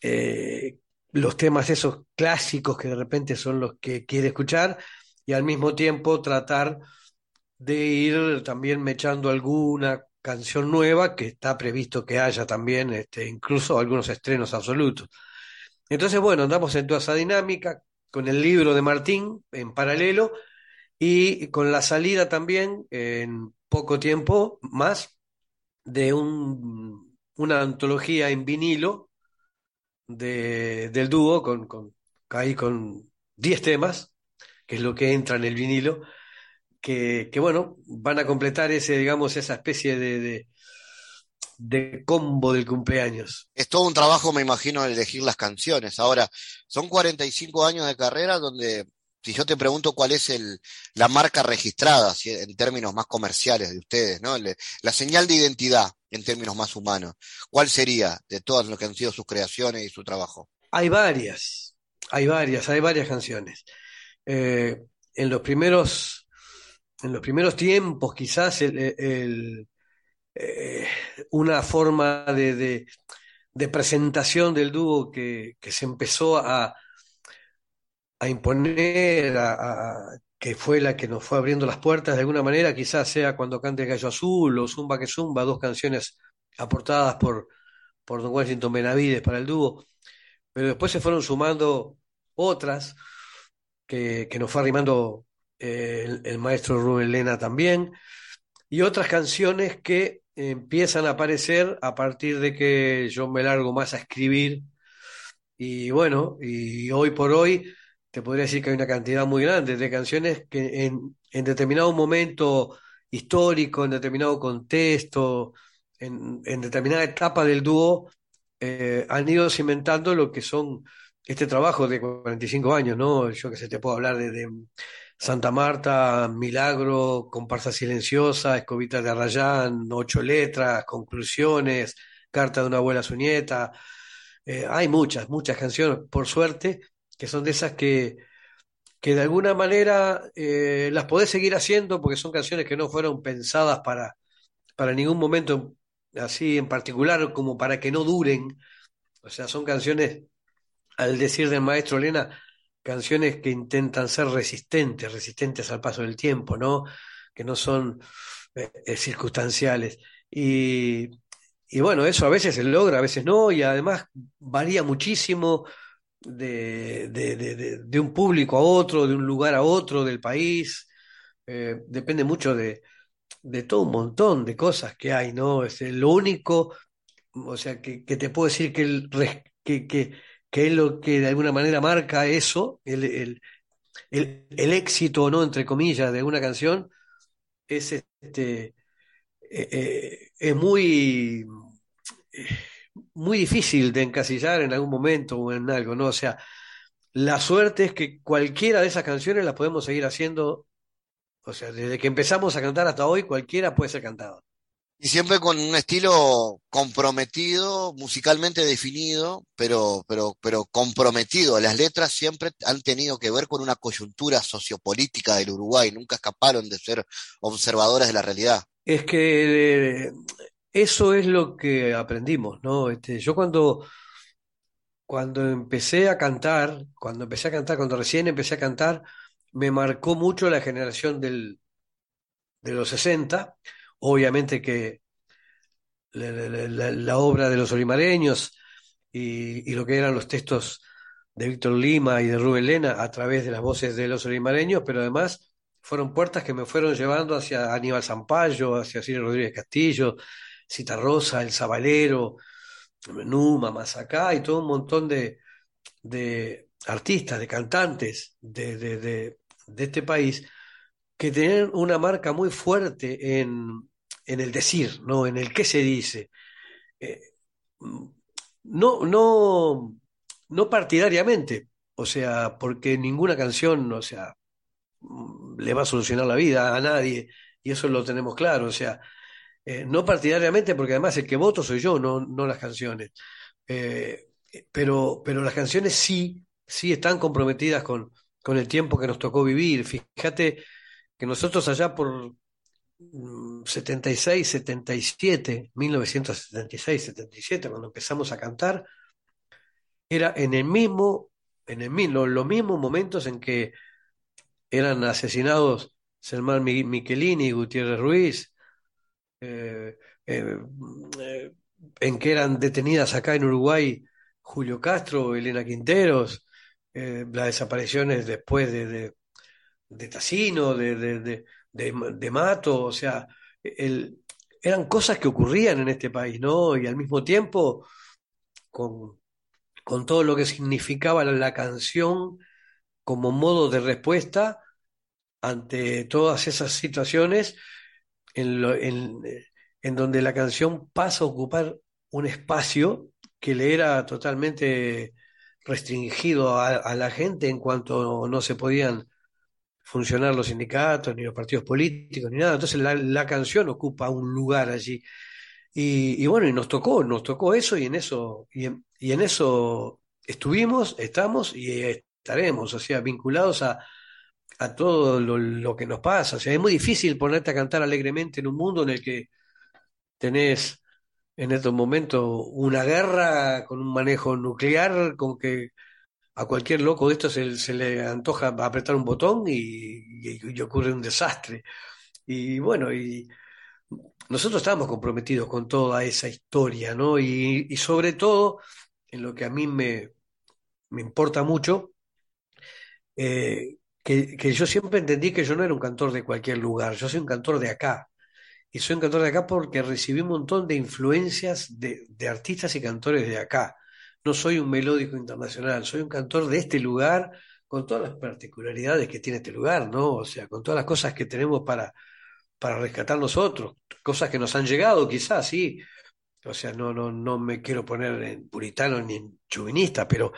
eh, los temas esos clásicos que de repente son los que quiere escuchar y al mismo tiempo tratar de ir también mechando alguna canción nueva que está previsto que haya también, este, incluso algunos estrenos absolutos. Entonces, bueno, andamos en toda esa dinámica con el libro de Martín en paralelo y con la salida también en poco tiempo más de un, una antología en vinilo de, del dúo con, con, ahí con 10 temas, que es lo que entra en el vinilo, que, que bueno, van a completar ese, digamos, esa especie de, de, de, combo del cumpleaños. Es todo un trabajo, me imagino, elegir las canciones. Ahora, son 45 años de carrera donde si yo te pregunto cuál es la marca registrada en términos más comerciales de ustedes, ¿no? la señal de identidad en términos más humanos, ¿cuál sería de todas lo que han sido sus creaciones y su trabajo? Hay varias, hay varias, hay varias canciones. Eh, en los primeros, en los primeros tiempos, quizás eh, una forma de, presentación del dúo que se empezó a, a imponer, a, que fue la que nos fue abriendo las puertas de alguna manera, quizás sea cuando cante Gallo Azul o Zumba que Zumba, dos canciones aportadas por, por Don Washington Benavides para el dúo, pero después se fueron sumando otras que, que nos fue arrimando eh, el, maestro Rubén Lena también, y otras canciones que empiezan a aparecer a partir de que yo me largo más a escribir, y bueno, y hoy por hoy te podría decir que hay una cantidad muy grande de canciones que en, determinado momento histórico, en determinado contexto, en, en determinada etapa del dúo, eh, han ido cimentando lo que son este trabajo de 45 años, ¿no? Yo que sé, te puedo hablar de, Santa Marta, Milagro, Comparsa Silenciosa, Escobita de Arrayán, Ocho Letras, Conclusiones, Carta de una abuela a su nieta. Eh, hay muchas, muchas canciones, por suerte, que son de esas que, que de alguna manera eh, las podés seguir haciendo porque son canciones que no fueron pensadas para, para ningún momento así en particular como para que no duren. O sea, son canciones, al decir del maestro Elena, canciones que intentan ser resistentes, resistentes al paso del tiempo, ¿no? Que no son eh, eh, circunstanciales. Y, y bueno, eso a veces se logra, a veces no, y además varía muchísimo de, de, de, un público a otro, de un lugar a otro del país. Eh, depende mucho de, de todo un montón de cosas que hay, ¿no? Es lo único, o sea, que, que te puedo decir que, que, que, es lo que de alguna manera marca eso, el, el, el, el éxito, ¿no? Entre comillas, de alguna canción, es este. Eh, eh, es muy muy difícil de encasillar en algún momento o en algo, ¿no? O sea, la suerte es que cualquiera de esas canciones las podemos seguir haciendo, o sea, desde que empezamos a cantar hasta hoy, cualquiera puede ser cantado. Y siempre con un estilo comprometido, musicalmente definido, pero, pero, pero comprometido. Las letras siempre han tenido que ver con una coyuntura sociopolítica del Uruguay, nunca escaparon de ser observadoras de la realidad. Es que eh, eso es lo que aprendimos, ¿no? Este, yo cuando, cuando empecé a cantar, cuando empecé a cantar, cuando recién empecé a cantar, me marcó mucho la generación del, de los 60 obviamente que la, obra de los olimareños y, lo que eran los textos de Víctor Lima y de Rubén Lena a través de las voces de los olimareños, pero además fueron puertas que me fueron llevando hacia Aníbal Zampayo, hacia Ciro Rodríguez Castillo, Cita Rosa, El Zabalero, Numa, Masacá y todo un montón de, artistas, de cantantes de, de, este país que tenían una marca muy fuerte en, en el decir, ¿no? En el qué se dice. Eh, no, no, no partidariamente, o sea, porque ninguna canción, o sea, le va a solucionar la vida a nadie, y eso lo tenemos claro, o sea, eh, no partidariamente, porque además el que voto soy yo, no, no las canciones. Eh, pero, pero las canciones sí, sí están comprometidas con, con el tiempo que nos tocó vivir. Fíjate que nosotros allá por 76, 77, 1976, 77, cuando empezamos a cantar, era en el mismo, en el mismo, los mismos momentos en que eran asesinados Selmar Michelini, Gutiérrez Ruiz, eh, eh, eh, en que eran detenidas acá en Uruguay Julio Castro, Elena Quinteros, las desapariciones después de, de, de Tassino, de, de, Mato, o sea, eran cosas que ocurrían en este país, ¿no? Y al mismo tiempo, con, con todo lo que significaba la, canción como modo de respuesta ante todas esas situaciones en, en, donde la canción pasa a ocupar un espacio que le era totalmente restringido a, la gente en cuanto no se podían funcionar los sindicatos, ni los partidos políticos, ni nada. Entonces la, canción ocupa un lugar allí. Y, bueno, y nos tocó, nos tocó eso y en eso, y en, eso estuvimos, estamos y estaremos, o sea, vinculados a, todo lo, que nos pasa. O sea, es muy difícil ponerte a cantar alegremente en un mundo en el que tenés en estos momentos una guerra con un manejo nuclear, con que a cualquier loco de esto se, le antoja apretar un botón y, ocurre un desastre. Y bueno, y nosotros estábamos comprometidos con toda esa historia, ¿no? Y, sobre todo, en lo que a mí me, importa mucho, eh, que, yo siempre entendí que yo no era un cantor de cualquier lugar, yo soy un cantor de acá. Y soy un cantor de acá porque recibí un montón de influencias de, de artistas y cantores de acá no soy un melódico internacional, soy un cantor de este lugar con todas las particularidades que tiene este lugar, ¿no? O sea, con todas las cosas que tenemos para, para rescatar nosotros, cosas que nos han llegado quizás, sí. O sea, no, no, no me quiero poner en puritano ni en chauvinista, pero,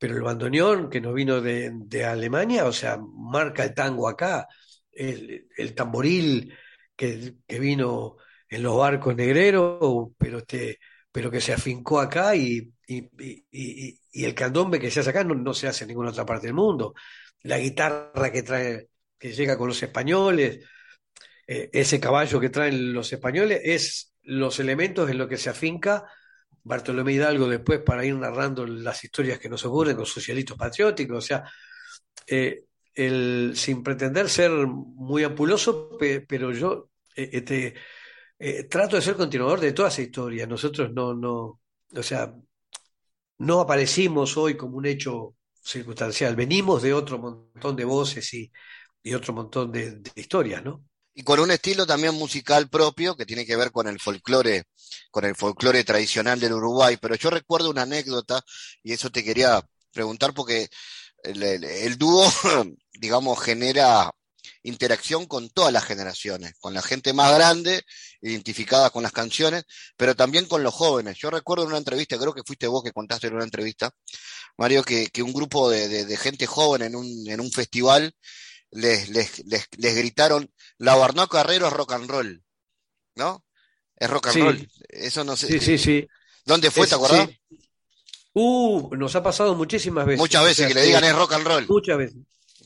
pero el bandoneón que nos vino de, Alemania, o sea, marca el tango acá, el, el tamboril que, que, vino en los barcos negreros, pero este pero que se afincó acá y, el candombe que se hace acá no, se hace en ninguna otra parte del mundo. La guitarra que trae, que llega con los españoles, eh, ese caballo que traen los españoles, es los elementos en los que se afinca Bartolomé Hidalgo después para ir narrando las historias que nos ocurren con socialistas patrióticos. O sea, eh, el, sin pretender ser muy ampuloso, pero yo eh, este, eh, trato de ser continuador de toda esa historia. Nosotros no, no, o sea, no aparecimos hoy como un hecho circunstancial, venimos de otro montón de voces y, otro montón de, historias, ¿no? Y con un estilo también musical propio que tiene que ver con el folclore, con el folclore tradicional del Uruguay. Pero yo recuerdo una anécdota, y eso te quería preguntar porque el dúo, digamos, genera interacción con todas las generaciones, con la gente más grande, identificada con las canciones, pero también con los jóvenes. Yo recuerdo en una entrevista, creo que fuiste vos que contaste en una entrevista, Mario, que, que un grupo de, gente joven en un, en un festival les, les, les, gritaron, la Barnaca Carrero es rock and roll, ¿no? Es rock and Sí. roll. Eso no sé. Sí, sí, sí. ¿Dónde fue, Es- te acordás? sí. Uh, nos ha pasado muchísimas veces. Muchas O veces sea, que le digan es rock and roll. Muchas veces.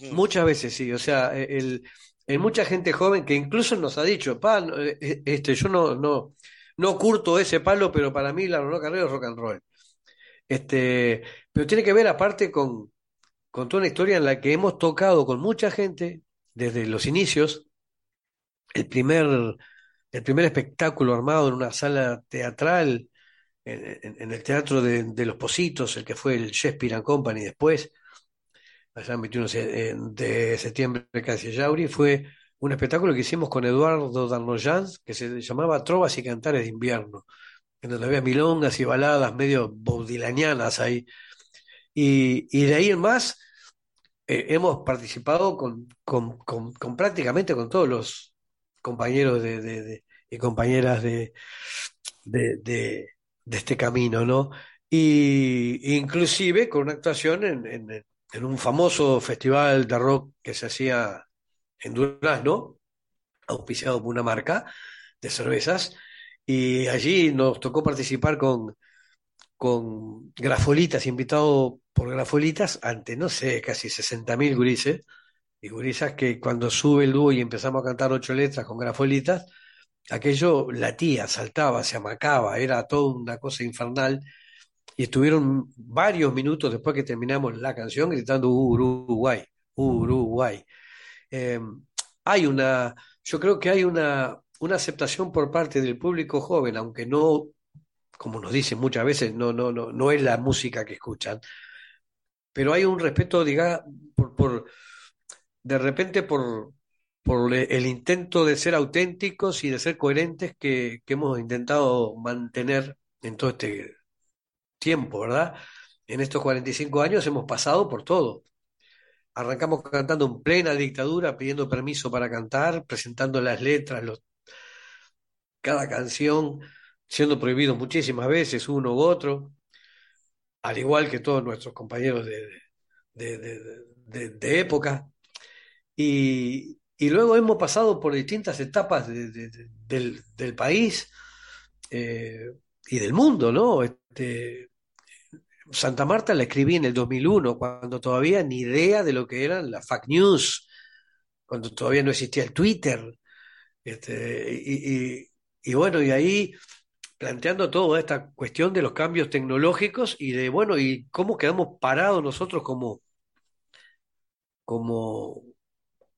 Mm. Muchas veces sí, o sea, eh, el, hay mucha gente joven que incluso nos ha dicho, pa, eh, eh, este, yo no, no, no curto ese palo, pero para mí la and roll es rock and roll. Este, pero tiene que ver aparte con, con toda una historia en la que hemos tocado con mucha gente desde los inicios. El primer, el primer espectáculo armado en una sala teatral, en, el Teatro de, los Positos, el que fue el Shakespeare and Company después allá en 21 se- en- de septiembre casi Yauri, fue un espectáculo que hicimos con Eduardo Darnoyans, que se llamaba Trovas y Cantares de Invierno, en donde había milongas y baladas medio baudilanianas ahí. Y, y de ahí en más eh, hemos participado con, con- prácticamente con todos los compañeros de, y compañeras de, de, este camino, ¿no? Y inclusive con una actuación en, en- en un famoso festival de rock que se hacía en Durazno, auspiciado por una marca de cervezas, y allí nos tocó participar con, con Grafolitas, invitado por Grafolitas, ante, no sé, casi 60.000 gurises, y gurisas que cuando sube el dúo y empezamos a cantar ocho letras con Grafolitas, aquello latía, saltaba, se amacaba, era toda una cosa infernal. Y estuvieron varios minutos después que terminamos la canción gritando Uruguay, Uruguay. Eh, hay una, yo creo que hay una, una aceptación por parte del público joven, aunque no, como nos dicen muchas veces, no, no, no, no es la música que escuchan, pero hay un respeto, diga, por, por, de repente por, por el intento de ser auténticos y de ser coherentes que, que hemos intentado mantener en todo este tiempo, ¿verdad? En estos 45 años hemos pasado por todo. Arrancamos cantando en plena dictadura, pidiendo permiso para cantar, presentando las letras, cada canción, siendo prohibido muchísimas veces uno u otro, al igual que todos nuestros compañeros de, de, de, de- época. Y, y luego hemos pasado por distintas etapas de- de- de- del, del país eh, y del mundo, ¿no? Este, Santa Marta la escribí en el 2001, cuando todavía ni idea de lo que eran las fake news, cuando todavía no existía el Twitter. Este, y- y bueno, y ahí planteando toda esta cuestión de los cambios tecnológicos y de, bueno, y cómo quedamos parados nosotros como, como,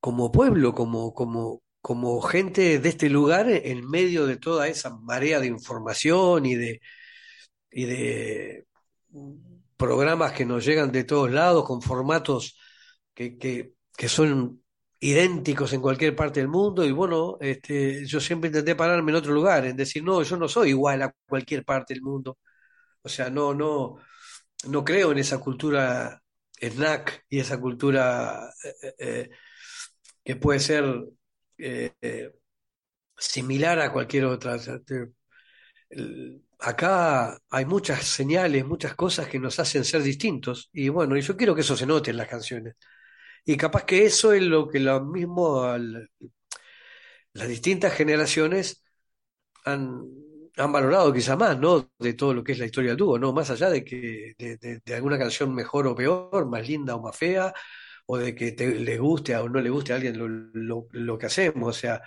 como pueblo, como, como, como gente de este lugar en medio de toda esa marea de información y de, y de programas que nos llegan de todos lados con formatos que, que, que son idénticos en cualquier parte del mundo y bueno, este, yo siempre intenté pararme en otro lugar, en decir, no, yo no soy igual a cualquier parte del mundo. O sea, no, no, no creo en esa cultura snack y esa cultura eh, eh, que puede ser eh, eh, similar a cualquier otra. Acá hay muchas señales, muchas cosas que nos hacen ser distintos y bueno, y yo quiero que eso se note en las canciones. Y capaz que eso es lo que lo mismo las distintas generaciones han, han valorado quizá más, ¿no? De todo lo que es la historia del dúo, ¿no? Más allá de que de, de- alguna canción mejor o peor, más linda o más fea, o de que te, le guste o no le guste a alguien lo, lo- que hacemos. O sea,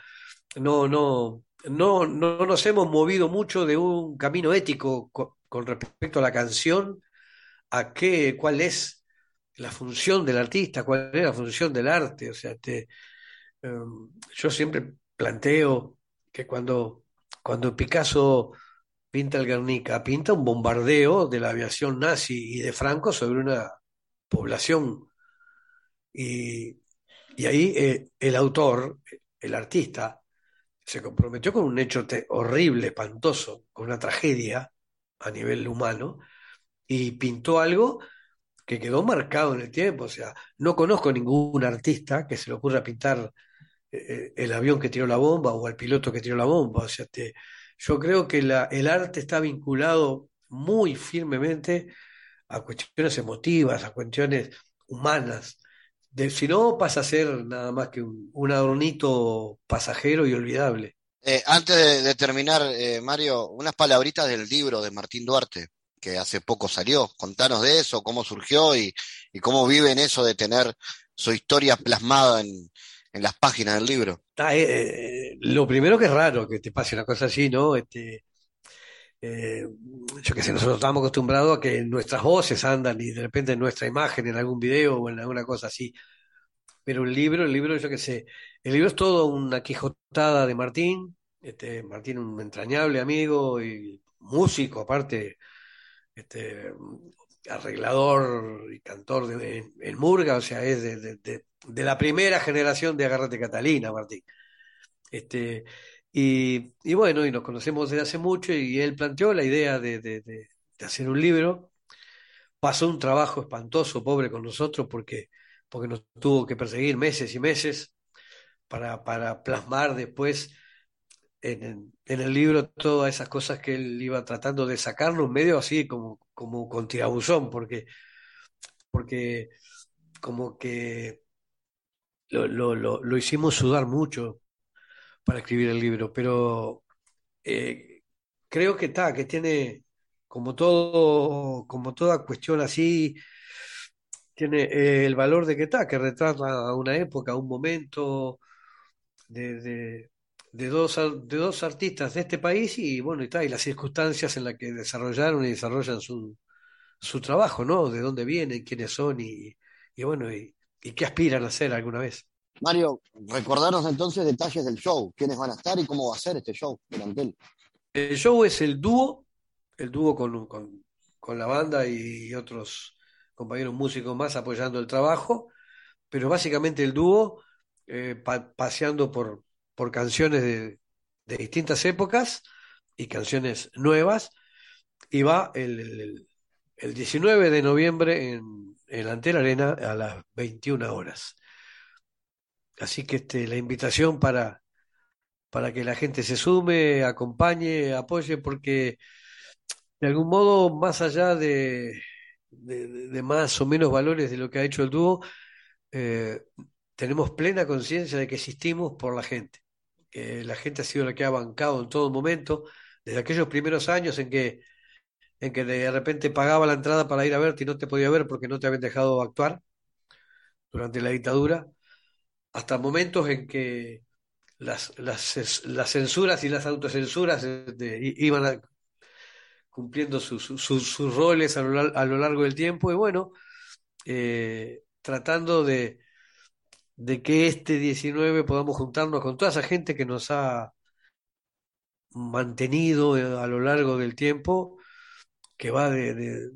no, no, no, no nos hemos movido mucho de un camino ético co- con, respecto a la canción, a qué, cuál es la función del artista, cuál es la función del arte. O sea, te, em, yo siempre planteo que cuando, cuando Picasso pinta el Guernica, pinta un bombardeo de la aviación nazi y de Franco sobre una población. Y, y ahí eh, el autor, el artista, se comprometió con un hecho horrible, espantoso, con una tragedia a nivel humano, y pintó algo que quedó marcado en el tiempo. O sea, no conozco ningún artista que se le ocurra pintar eh, el avión que tiró la bomba o al piloto que tiró la bomba. O sea, te- yo creo que el arte está vinculado muy firmemente a cuestiones emotivas, a cuestiones humanas. De, si no, pasa a ser nada más que un, adornito pasajero y olvidable. Eh, antes de, terminar, eh, Mario, unas palabritas del libro de Martín Duarte, que hace poco salió. Contanos de eso, cómo surgió y, y cómo viven eso de tener su historia plasmada en, las páginas del libro. Eh, lo primero que es raro que te pase una cosa así, ¿no? Este, eh, yo qué sé, nosotros estamos acostumbrados a que nuestras voces andan y de repente nuestra imagen en algún video o en alguna cosa así. Pero el libro, el libro, yo qué sé, el libro es todo una quijotada de Martín, este, Martín un entrañable amigo y músico, aparte, este, arreglador y cantor de, en, Murga, o sea, es de, la primera generación de Agárrate Catalina, Martín. Este, y, y, bueno, y nos conocemos desde hace mucho y él planteó la idea de, hacer un libro. Pasó un trabajo espantoso, pobre con nosotros, porque, porque nos tuvo que perseguir meses y meses para, para plasmar después en, el libro todas esas cosas que él iba tratando de sacarnos medio así como, como con tirabuzón, porque, porque como que lo, lo, lo, hicimos sudar mucho para escribir el libro, pero eh, creo que está, que tiene como todo, como toda cuestión así, tiene eh, el valor de que está, que retrata una época, un momento de dos, de dos artistas de este país y bueno, y, tal y las circunstancias en las que desarrollaron y desarrollan su, su trabajo, ¿no? De dónde vienen, quiénes son y, y bueno, y, y, qué aspiran a hacer alguna vez. Mario, recordarnos entonces detalles del show, quiénes van a estar y cómo va a ser este show durante él. El show es el dúo, el dúo con, con, con la banda y otros compañeros músicos más apoyando el trabajo, pero básicamente el dúo eh, paseando por, por canciones de, distintas épocas y canciones nuevas. Y va el, 19 de noviembre en, en Antela Arena a las 21 horas. Así que este, la invitación para, para que la gente se sume, acompañe, apoye, porque de algún modo, más allá de, de, más o menos valores de lo que ha hecho el dúo, eh, tenemos plena conciencia de que existimos por la gente la gente ha sido la que ha bancado en todo momento, desde aquellos primeros años en que, en que de repente pagaba la entrada para ir a verte y no te podía ver porque no te habían dejado actuar durante la dictadura, hasta momentos en que las, las, las censuras y las autocensuras este, iban cumpliendo sus, sus, roles a lo, a lo, largo del tiempo y bueno, eh, tratando de, de que este 19 podamos juntarnos con toda esa gente que nos ha mantenido eh, a lo largo del tiempo, que va de,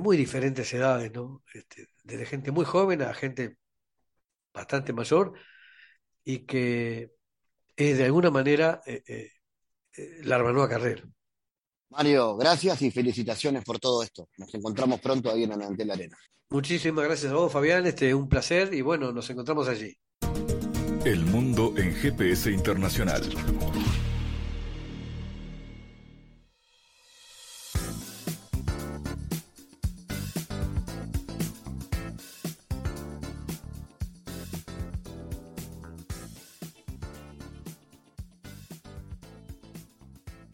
muy diferentes edades, ¿no? Este, desde gente muy joven a gente bastante mayor y que es de alguna manera eh, eh, la hermanoa carrera. Mario, gracias y felicitaciones por todo esto. Nos encontramos pronto ahí en la Arena. Muchísimas gracias a vos, Fabián. Este, un placer y bueno, nos encontramos allí. El mundo en GPS internacional.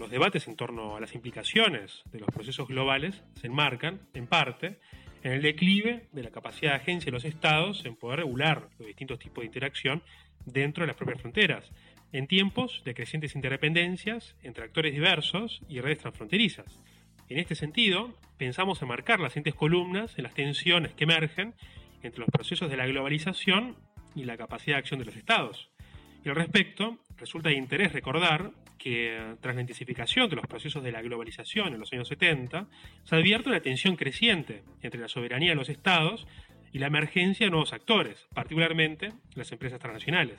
Los debates en torno a las implicaciones de los procesos globales se enmarcan, en parte, en el declive de la capacidad de agencia de los estados en poder regular los distintos tipos de interacción dentro de las propias fronteras, en tiempos de crecientes interdependencias entre actores diversos y redes transfronterizas. En este sentido, pensamos enmarcar las siguientes columnas en las tensiones que emergen entre los procesos de la globalización y la capacidad de acción de los estados. Y al respecto, resulta de interés recordar que tras la intensificación de los procesos de la globalización en los años 70, se advierte una tensión creciente entre la soberanía de los estados y la emergencia de nuevos actores, particularmente las empresas transnacionales.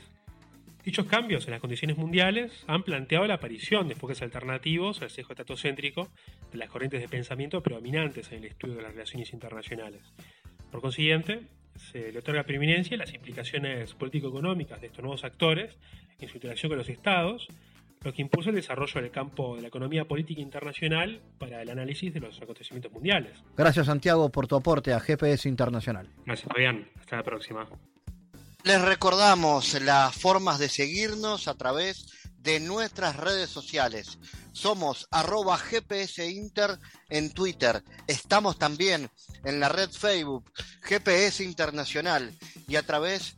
Dichos cambios en las condiciones mundiales han planteado la aparición de enfoques alternativos al sesgo estatocéntrico de las corrientes de pensamiento predominantes en el estudio de las relaciones internacionales. Por consiguiente, se le otorga preeminencia a las implicaciones político-económicas de estos nuevos actores en su interacción con los estados, lo que impulsa el desarrollo del campo de la economía política internacional para el análisis de los acontecimientos mundiales. Gracias Santiago por tu aporte a GPS Internacional. Gracias Fabián, hasta la próxima. Les recordamos las formas de seguirnos a través de nuestras redes sociales. Somos arroba GPS Inter en Twitter. Estamos también en la red Facebook GPS Internacional y a través